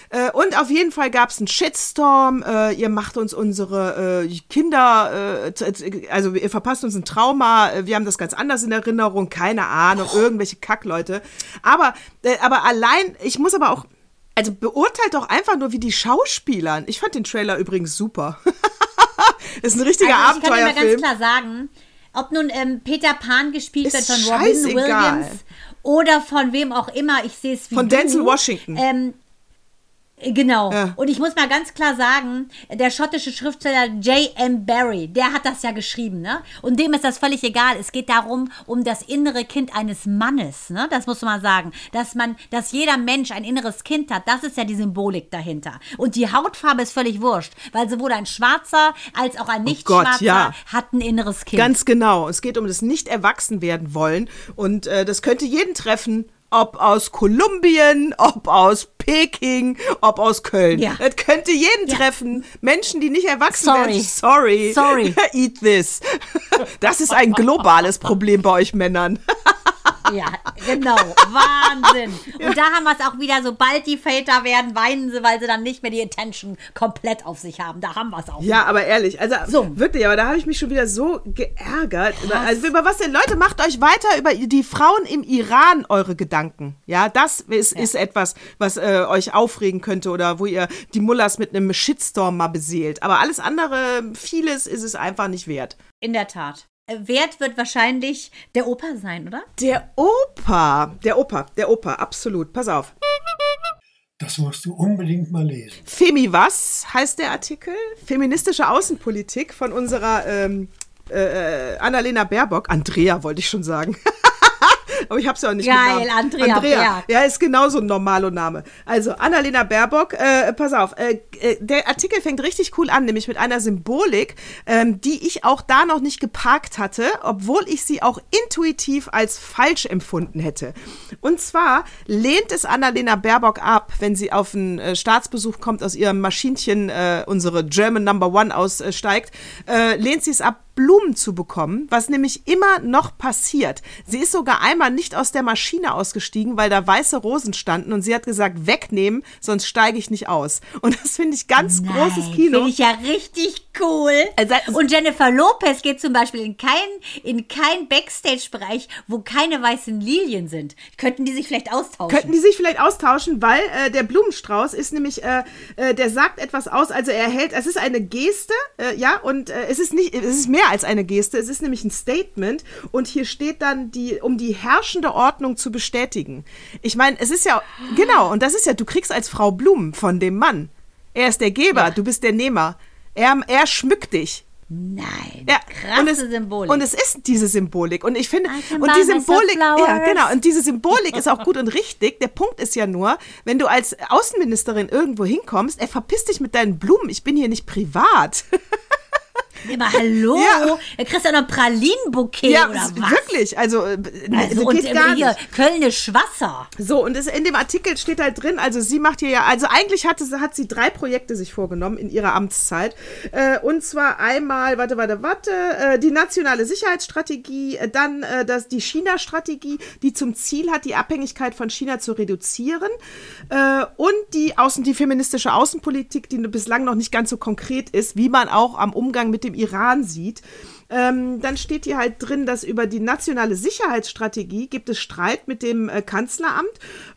Äh, Und auf jeden Fall gab es einen Shitstorm. Äh, ihr macht uns unsere äh, Kinder, äh, also ihr verpasst uns ein Trauma. Äh, Wir haben das ganz anders in Erinnerung. Keine Ahnung, irgendwelche Kackleute. Aber, aber allein, ich muss aber auch, also beurteilt doch einfach nur wie die Schauspielern. Ich fand den Trailer übrigens super. ist ein richtiger also ich kann dir mal ganz Abenteuerfilm. klar sagen, ob nun ähm, Peter Pan gespielt Ist wird von Robin scheißegal. Williams oder von wem auch immer, ich sehe es wie Von du, Denzel Washington. Ähm, Genau. Ja. Und ich muss mal ganz klar sagen, der schottische Schriftsteller J.M. Barrie, der hat das ja geschrieben, ne? Und dem ist das völlig egal. Es geht darum, um das innere Kind eines Mannes, ne? Das muss man sagen. Dass man, dass jeder Mensch ein inneres Kind hat, das ist ja die Symbolik dahinter. Und die Hautfarbe ist völlig wurscht, weil sowohl ein Schwarzer als auch ein Nicht-Schwarzer ja. hat ein inneres Kind. Ganz genau. Es geht um das nicht erwachsen werden wollen. Und äh, das könnte jeden treffen, ob aus Kolumbien, ob aus Peking, ob aus Köln. Ja. Das könnte jeden Ja. treffen. Menschen, die nicht erwachsen Sorry. werden. Sorry. Sorry. Eat this. Das ist ein globales Problem bei euch Männern. Ja, genau. Wahnsinn. Und da haben wir es auch wieder, sobald die Väter werden, weinen sie, weil sie dann nicht mehr die Attention komplett auf sich haben. Da haben wir es auch. Ja, aber ehrlich, also So. wirklich, aber da habe ich mich schon wieder so geärgert. Über, also über was denn? Leute, macht euch weiter über die Frauen im Iran eure Gedanken. Ja, das ist, ist etwas, was äh, euch aufregen könnte oder wo ihr die Mullers mit einem Shitstorm mal beseelt. Aber alles andere, vieles ist es einfach nicht wert. In der Tat. Wert wird wahrscheinlich der Opa sein, oder? Der Opa, der Opa, der Opa, absolut. Pass auf. Das musst du unbedingt mal lesen. Femi was heißt der Artikel? Feministische Außenpolitik von unserer ähm, äh, äh, Annalena Baerbock. Andrea wollte ich schon sagen. Aber ich habe es ja auch nicht Geil, genau. Andrea Berg. Ja, ist genauso ein normaler Name. Also, Annalena Baerbock, äh, pass auf, äh, äh, der Artikel fängt richtig cool an, nämlich mit einer Symbolik, ähm, die ich auch da noch nicht geparkt hatte, obwohl ich sie auch intuitiv als falsch empfunden hätte. Und zwar lehnt es Annalena Baerbock ab, wenn sie auf einen äh, Staatsbesuch kommt, aus ihrem Maschinchen, äh, unsere German Number One aussteigt, äh, lehnt sie es ab, Blumen zu bekommen, was nämlich immer noch passiert. Sie ist sogar einmal nicht aus der Maschine ausgestiegen, weil da weiße Rosen standen und sie hat gesagt, wegnehmen, sonst steige ich nicht aus. Und das finde ich ganz Nein, großes Kino. Finde ich ja richtig cool. Also- und Jennifer Lopez geht zum Beispiel in keinen in kein Backstage-Bereich, wo keine weißen Lilien sind. Könnten die sich vielleicht austauschen? Könnten die sich vielleicht austauschen, weil äh, der Blumenstrauß ist nämlich, äh, äh, der sagt etwas aus, also er hält, es ist eine Geste, äh, ja, und äh, es ist nicht, es ist mehr als eine Geste, es ist nämlich ein Statement und hier steht dann die, um die herrschende Ordnung zu bestätigen. Ich meine, es ist ja, genau, und das ist ja, du kriegst als Frau Blumen von dem Mann. Er ist der Geber, Ja. du bist der Nehmer. Er, er schmückt dich. Nein. Ja, Krasse und es, Symbolik. Und es ist diese Symbolik. Und ich finde, und die Symbolik, ja, genau, und diese Symbolik ist auch gut und richtig. Der Punkt ist ja nur, wenn du als Außenministerin irgendwo hinkommst, er verpiss dich mit deinen Blumen, ich bin hier nicht privat. Aber hallo, Ja. da kriegst du ja noch ein Pralinenbouquet ja, oder was? wirklich, also, äh, Also, und gar hier. Kölnisch Wasser. So, und es, in dem Artikel steht halt drin, also sie macht hier ja, also eigentlich hatte, hat sie drei Projekte sich vorgenommen in ihrer Amtszeit. Äh, und zwar einmal, warte, warte, warte, äh, die nationale Sicherheitsstrategie, äh, dann äh, das, die China-Strategie, die zum Ziel hat, die Abhängigkeit von China zu reduzieren. Äh, und die, Außen, die feministische Außenpolitik, die bislang noch nicht ganz so konkret ist, wie man auch am Umgang mit dem Iran sieht. Ähm, dann steht hier halt drin, dass über die nationale Sicherheitsstrategie gibt es Streit mit dem äh, Kanzleramt.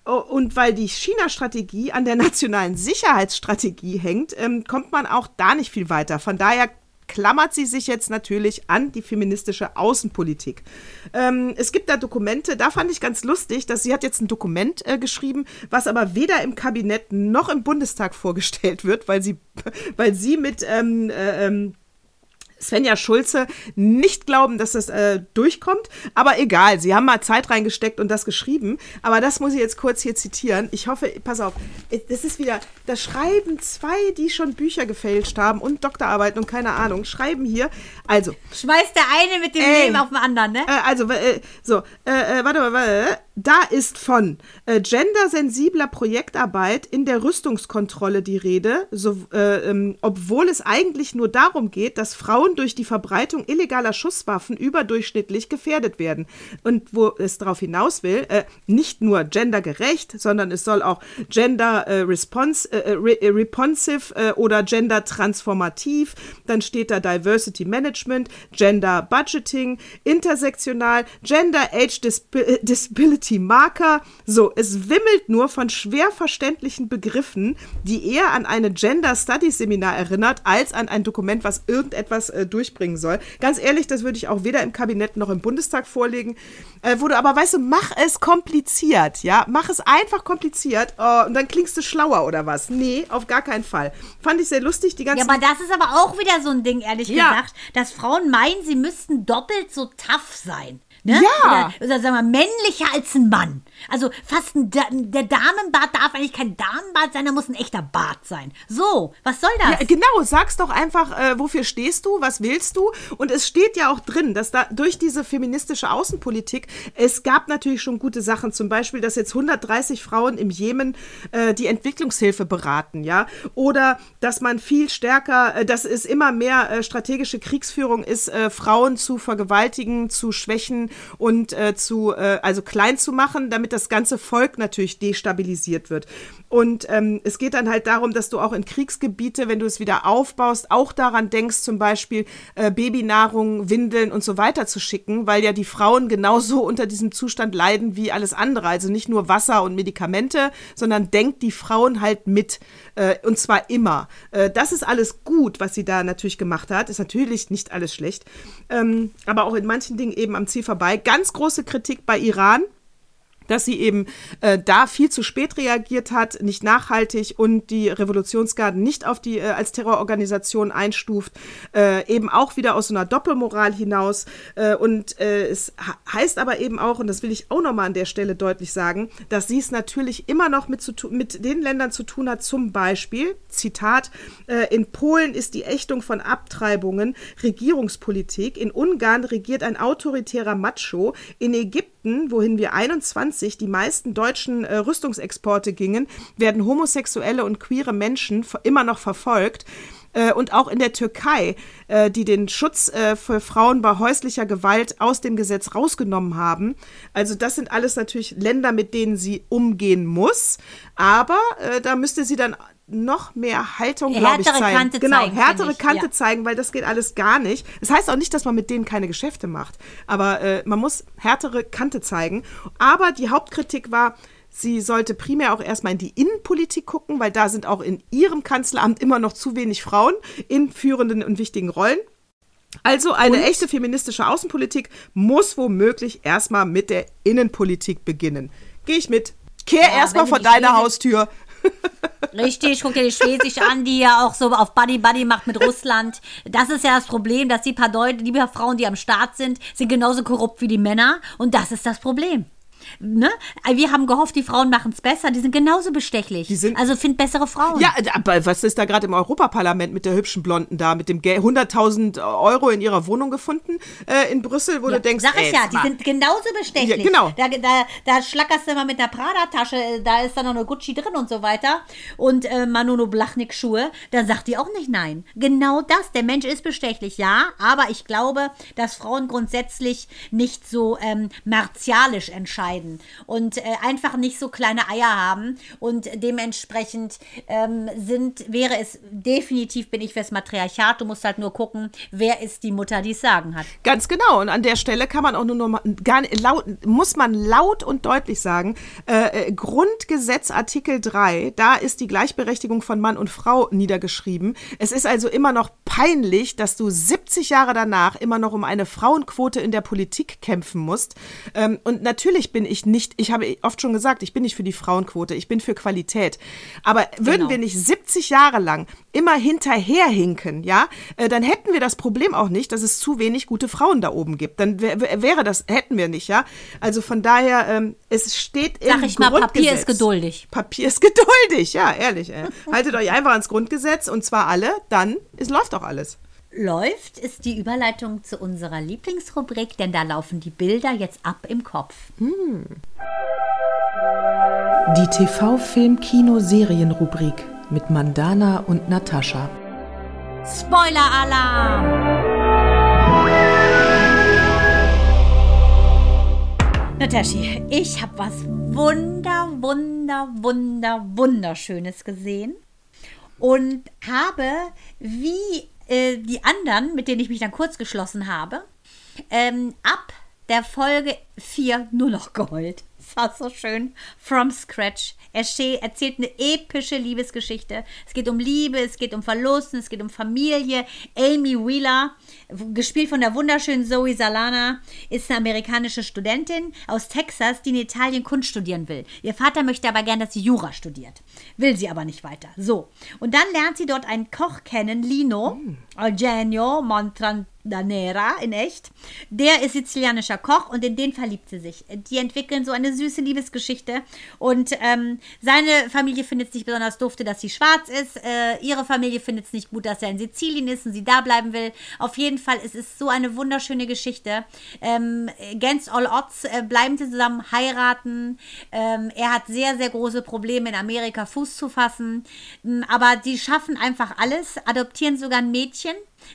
Oh, und weil die China-Strategie an der nationalen Sicherheitsstrategie hängt, ähm, kommt man auch da nicht viel weiter. Von daher klammert sie sich jetzt natürlich an die feministische Außenpolitik. Ähm, es gibt da Dokumente, da fand ich ganz lustig, dass sie hat jetzt ein Dokument äh, geschrieben, was aber weder im Kabinett noch im Bundestag vorgestellt wird, weil sie, weil sie mit ähm, äh, ähm, Svenja Schulze nicht glauben, dass das äh, durchkommt. Aber egal, sie haben mal Zeit reingesteckt und das geschrieben. Aber das muss ich jetzt kurz hier zitieren. Ich hoffe, pass auf, äh, das ist wieder, da schreiben zwei, die schon Bücher gefälscht haben und Doktorarbeiten und keine Ahnung, schreiben hier. Also, Schmeißt der eine mit dem Ey. Leben auf den anderen, ne? äh, also, äh, so, äh, äh, warte mal, warte. Da ist von äh, gendersensibler Projektarbeit in der Rüstungskontrolle die Rede, so, äh, ähm, obwohl es eigentlich nur darum geht, dass Frauen durch die Verbreitung illegaler Schusswaffen überdurchschnittlich gefährdet werden. Und wo es darauf hinaus will, äh, nicht nur gendergerecht, sondern es soll auch gender äh, response, äh, re äh, responsive äh, oder gender transformativ. Dann steht da Diversity Management, Gender Budgeting, intersektional, Gender Age Disp Disability Marker. So, es wimmelt nur von schwer verständlichen Begriffen, die eher an eine Gender Studies Seminar erinnert, als an ein Dokument, was irgendetwas äh, durchbringen soll. Ganz ehrlich, das würde ich auch weder im Kabinett noch im Bundestag vorlegen. Äh, wo du aber, weißt du, mach es kompliziert, ja? Mach es einfach kompliziert oh, und dann klingst du schlauer oder was? Nee, auf gar keinen Fall. Fand ich sehr lustig, die Ja, ganzen aber das ist aber auch wieder so ein Ding, ehrlich Ja. gesagt, dass Frauen meinen, sie müssten doppelt so tough sein. Ne? Ja. Oder, oder sagen wir, männlicher als ein Mann. Also fast ein, Da- der Damenbart darf eigentlich kein Damenbart sein, der muss ein echter Bart sein. So, was soll das? Ja, genau, sag's doch einfach, äh, wofür stehst du, was willst du? Und es steht ja auch drin, dass da durch diese feministische Außenpolitik, es gab natürlich schon gute Sachen, zum Beispiel, dass jetzt 130 Frauen im Jemen äh, die Entwicklungshilfe beraten, ja, oder dass man viel stärker, äh, dass es immer mehr äh, strategische Kriegsführung ist, äh, Frauen zu vergewaltigen, zu schwächen und äh, zu, äh, also klein zu machen, damit das ganze Volk natürlich destabilisiert wird. Und ähm, es geht dann halt darum, dass du auch in Kriegsgebiete, wenn du es wieder aufbaust, auch daran denkst, zum Beispiel äh, Babynahrung, Windeln und so weiter zu schicken, weil ja die Frauen genauso unter diesem Zustand leiden wie alles andere. Also nicht nur Wasser und Medikamente, sondern denkt die Frauen halt mit. Äh, und zwar immer. Äh, das ist alles gut, was sie da natürlich gemacht hat. Ist natürlich nicht alles schlecht. Ähm, aber auch in manchen Dingen eben am Ziel vorbei. Ganz große Kritik bei Iran dass sie eben äh, da viel zu spät reagiert hat, nicht nachhaltig und die Revolutionsgarden nicht auf die äh, als Terrororganisation einstuft, äh, eben auch wieder aus so einer Doppelmoral hinaus. Äh, und äh, es he- heißt aber eben auch, und das will ich auch nochmal an der Stelle deutlich sagen, dass sie es natürlich immer noch mit, zu mit den Ländern zu tun hat, zum Beispiel, Zitat, äh, in Polen ist die Ächtung von Abtreibungen Regierungspolitik, in Ungarn regiert ein autoritärer Macho, in Ägypten, wohin wir 21 die meisten deutschen äh, Rüstungsexporte gingen, werden homosexuelle und queere Menschen immer noch verfolgt. äh, und auch in der Türkei, äh, die den Schutz äh, für Frauen bei häuslicher Gewalt aus dem Gesetz rausgenommen haben. Also das sind alles natürlich Länder, mit denen sie umgehen muss. Aber da müsste sie dann noch mehr Haltung, glaube ich, Härtere zeigen. Kante genau, zeigen, härtere ich, Kante ja. zeigen, weil das geht alles gar nicht. Das heißt auch nicht, dass man mit denen keine Geschäfte macht. Aber äh, man muss härtere Kante zeigen. Aber die Hauptkritik war, sie sollte primär auch erstmal in die Innenpolitik gucken, weil da sind auch in ihrem Kanzleramt immer noch zu wenig Frauen in führenden und wichtigen Rollen. Also eine echte feministische Außenpolitik muss womöglich erstmal mit der Innenpolitik beginnen. Gehe ich mit. Kehr Ja, erstmal vor deiner Haustür. Richtig, guck dir die Schleswig an, die ja auch so auf Buddy Buddy macht mit Russland. Das ist ja das Problem, dass die paar Leute, die paar Frauen, die am Start sind, sind genauso korrupt wie die Männer. Und das ist das Problem. Ne? Wir haben gehofft, die Frauen machen es besser. Die sind genauso bestechlich. Sind- also find bessere Frauen. Ja, aber was ist da gerade im Europaparlament mit der hübschen Blonden da, mit dem Geld, 100.000 Euro in ihrer Wohnung gefunden äh, in Brüssel, wo du denkst, Sag ey, ich ja, jetzt die mal. sind genauso bestechlich. Ja, genau. Da, da, da schlackerst du mal mit einer Prada-Tasche, da ist dann noch eine Gucci drin und so weiter. Und äh, Manolo Blachnik-Schuhe, da sagt die auch nicht nein. Genau das, der Mensch ist bestechlich, ja, aber ich glaube, dass Frauen grundsätzlich nicht so ähm, martialisch entscheiden und äh, einfach nicht so kleine Eier haben und dementsprechend ähm, sind, wäre es definitiv, bin ich fürs Matriarchat, du musst halt nur gucken, wer ist die Mutter, die es sagen hat. Ganz genau. Und an der Stelle kann man auch nur noch gar nicht, laut, muss man laut und deutlich sagen, äh, äh, Grundgesetz Artikel 3, da ist die Gleichberechtigung von Mann und Frau niedergeschrieben. Es ist also immer noch peinlich, dass du 70 Jahre danach immer noch um eine Frauenquote in der Politik kämpfen musst. Ähm, und natürlich bin ich nicht, ich habe oft schon gesagt, ich bin nicht für die Frauenquote, ich bin für Qualität. Aber würden Genau. wir nicht 70 Jahre lang immer hinterherhinken, ja, äh, dann hätten wir das Problem auch nicht, dass es zu wenig gute Frauen da oben gibt. Dann wär, wär- wäre das, hätten wir nicht, ja. Also von daher, ähm, es steht im Sag ich mal, Papier ist geduldig. Papier ist geduldig, ja, ehrlich. Ey. Haltet euch einfach ans Grundgesetz und zwar alle, dann es läuft auch alles. Läuft ist die Überleitung zu unserer Lieblingsrubrik, denn da laufen die Bilder jetzt ab im Kopf. Die TV-Film-Kino-Serien-Rubrik mit Mandana und Natascha. Spoiler-Alarm! Nataschi, ich habe was wunder, wunder, wunder, wunderschönes gesehen und habe, wie äh, die anderen, mit denen ich mich dann kurz geschlossen habe, ähm, ab der Folge 4 nur noch geheult. Es war so schön. From Scratch. Er erzählt eine epische Liebesgeschichte. Es geht um Liebe, es geht um Verlusten, es geht um Familie. Amy Wheeler, gespielt von der wunderschönen Zoe Salana, ist eine amerikanische Studentin aus Texas, die in Italien Kunst studieren will. Ihr Vater möchte aber gern, dass sie Jura studiert. Will sie aber nicht weiter. So. Und dann lernt sie dort einen Koch kennen, Lino Eugenio Montrandanera in echt. Der ist sizilianischer Koch und in den verliebt sie sich. Die entwickeln so eine süße Liebesgeschichte und ähm, seine Familie findet es nicht besonders dufte, dass sie schwarz ist. Äh, ihre Familie findet es nicht gut, dass er in Sizilien ist und sie da bleiben will. Auf jeden Fall es ist so eine wunderschöne Geschichte. Ähm, against all odds äh, bleiben sie zusammen, heiraten. Ähm, er hat sehr, sehr große Probleme in Amerika Fuß zu fassen. Ähm, Aber die schaffen einfach alles, adoptieren sogar ein Mädchen,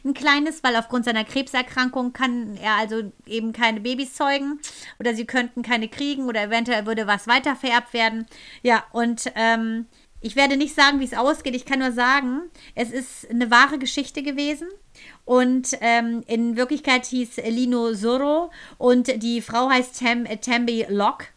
ein kleines, weil aufgrund seiner Krebserkrankung kann er also eben keine Babys zeugen oder sie könnten keine kriegen oder eventuell würde was weiter vererbt werden. Ja, und ähm, ich werde nicht sagen, wie es ausgeht. Ich kann nur sagen, es ist eine wahre Geschichte gewesen. Und ähm, in Wirklichkeit hieß Lino Zorro und die Frau heißt Tam, äh, Tambi Locke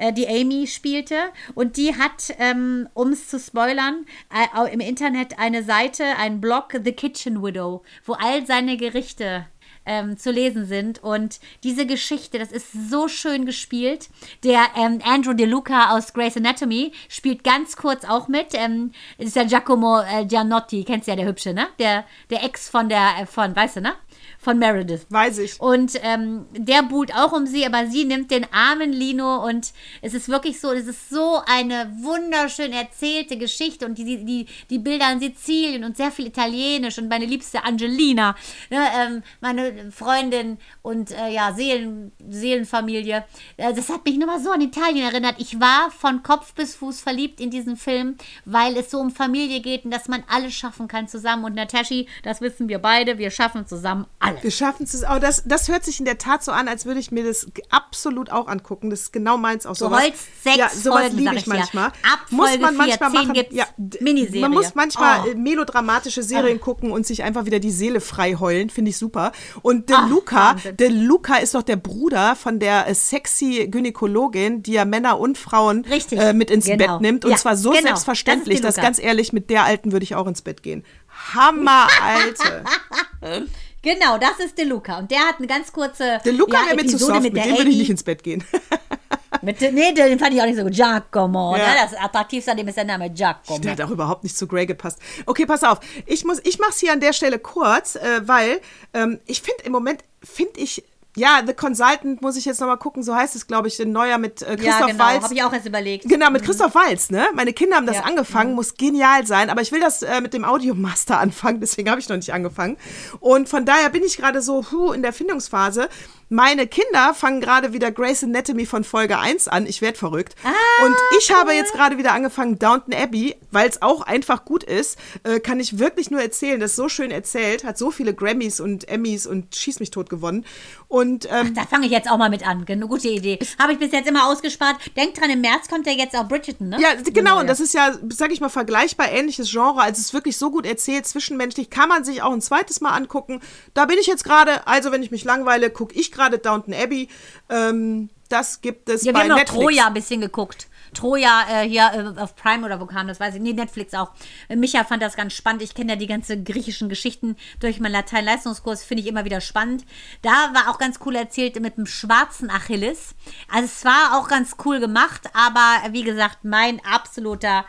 äh, die Amy spielte. Und die hat, ähm, um es zu spoilern, äh, im Internet eine Seite, einen Blog, The Kitchen Widow, wo all seine Gerichte ähm, zu lesen sind. Und diese Geschichte, das ist so schön gespielt. Der ähm, Andrew De Luca aus Grey's Anatomy spielt ganz kurz auch mit. Ähm, ist der Giacomo äh, Giannotti, kennst du ja, der Hübsche, ne? Der, der Ex von der, äh, von, weißt du, ne? Von Meredith. Weiß ich. Und ähm, der buhlt auch um sie, aber sie nimmt den armen Lino und es ist wirklich so, es ist so eine wunderschön erzählte Geschichte und die, die, die Bilder in Sizilien und sehr viel Italienisch und meine liebste Angelina, ne, ähm, meine Freundin und äh, ja, Seelen, Seelenfamilie. Äh, das hat mich nochmal so an Italien erinnert. Ich war von Kopf bis Fuß verliebt in diesen Film, weil es so um Familie geht und dass man alles schaffen kann zusammen. Und Natashi, das wissen wir beide, wir schaffen zusammen alles. Wir schaffen es. Oh, das, das hört sich in der Tat so an, als würde ich mir das absolut auch angucken. Das ist genau meins auch Du sowas. wolltest sechs ja, sowas Folgen, liebe ich manchmal. Ab muss Folge man vier, manchmal zehn machen. ja, Miniserie. Man muss manchmal Oh. äh, melodramatische Serien gucken und sich einfach wieder die Seele frei heulen. Finde ich super. Und De Ach, Luca, Wahnsinn. De Luca ist doch der Bruder von der äh, sexy Gynäkologin, die ja Männer und Frauen äh, mit ins Genau. Bett nimmt. Und Ja, zwar so genau. selbstverständlich, Das dass ganz ehrlich, mit der Alten würde ich auch ins Bett gehen. Hammer, Alte. Genau, das ist De Luca. Und der hat eine ganz kurze De Luca ja, wäre mir zu soft, mit mit dem würde ich nicht ins Bett gehen. Mit, nee, den fand ich auch nicht so gut. Giacomo, Ja. ne? Das attraktivste an dem ist der Name Giacomo. Der hat auch überhaupt nicht zu Grey gepasst. Okay, pass auf. Ich muss, ich mach's hier an der Stelle kurz, äh, weil ähm, ich finde im Moment finde ich ja, The Consultant muss ich jetzt nochmal gucken, so heißt es, glaube ich, ein neuer mit äh, Christoph ja, genau, Waltz. habe ich auch erst überlegt. Genau, mit Christoph Waltz, ne? Meine Kinder haben das Ja. angefangen, muss genial sein, aber ich will das äh, mit dem Audiomaster anfangen, deswegen habe ich noch nicht angefangen. Und von daher bin ich gerade so huh, in der Findungsphase. Meine Kinder fangen gerade wieder Grey's Anatomy von Folge 1 an. Ich werde verrückt. Ah, und ich habe jetzt gerade wieder angefangen Downton Abbey, weil es auch einfach gut ist. Äh, kann ich wirklich nur erzählen. Das ist so schön erzählt, hat so viele Grammys und Emmys und Schieß mich tot gewonnen. Und ähm, Da fange ich jetzt auch mal mit an. Eine gute Idee. Habe ich bis jetzt immer ausgespart. Denk dran, im März kommt ja jetzt auch Bridgerton, ne? Ja, genau, und das ist ja, sag ich mal, vergleichbar ähnliches Genre. Also es ist wirklich so gut erzählt, zwischenmenschlich, kann man sich auch ein zweites Mal angucken. Da bin ich jetzt gerade, also wenn ich mich langweile, gucke ich gerade Downton Abbey. Ähm, das gibt es Ja, wir bei haben noch Netflix. Troja ein bisschen geguckt. Troja äh, hier äh, auf Prime oder wo kam das, weiß ich. Nee, Netflix auch. Äh, Micha fand das ganz spannend. Ich kenne ja die ganzen griechischen Geschichten durch meinen Latein-Leistungskurs, finde ich immer wieder spannend. Da war auch ganz cool erzählt mit dem schwarzen Achilles. Also es war auch ganz cool gemacht, aber wie gesagt, mein absoluter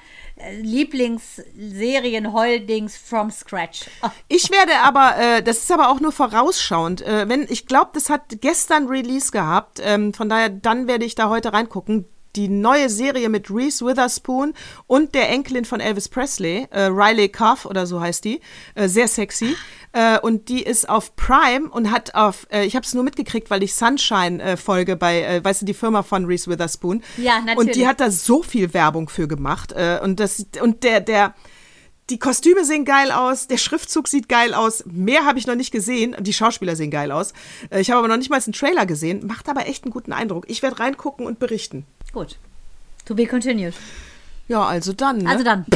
Lieblingsserienholdings from scratch. Ich werde aber, äh, das ist aber auch nur vorausschauend. Äh, wenn, ich glaube, das hat gestern Release gehabt. Ähm, von daher, dann werde ich da heute reingucken. Die neue Serie mit Reese Witherspoon und der Enkelin von Elvis Presley, äh, Riley Cuff oder so heißt die, äh, sehr sexy. Äh, und die ist auf Prime und hat auf, äh, ich habe es nur mitgekriegt, weil ich Sunshine äh, folge bei, äh, weißt du, die Firma von Reese Witherspoon. Ja, Und natürlich. die hat da so viel Werbung für gemacht. Äh, und das, und der, der, die Kostüme sehen geil aus, der Schriftzug sieht geil aus. Mehr habe ich noch nicht gesehen. Die Schauspieler sehen geil aus. Äh, Ich habe aber noch nicht mal einen Trailer gesehen. Macht aber echt einen guten Eindruck. Ich werde reingucken und berichten. gut. To be continued. Ja, also dann. Ne? Also dann.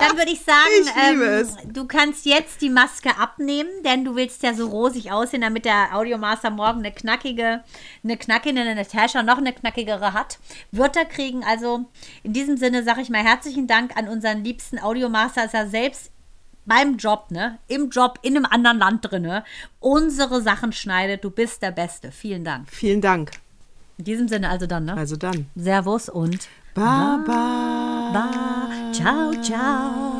Dann würde ich sagen, Ich ähm, du kannst jetzt die Maske abnehmen, denn du willst ja so rosig aussehen, damit der Audiomaster morgen eine knackige, eine knackige eine Natascha noch eine knackigere hat. Wird er kriegen. Also in diesem Sinne sage ich mal herzlichen Dank an unseren liebsten Audiomaster, dass er selbst beim Job, ne, im Job in einem anderen Land drinne, unsere Sachen schneidet. Du bist der Beste. Vielen Dank. Vielen Dank. In diesem Sinne also dann, ne? Also dann. Servus und Baba. Bye. Ciao, ciao.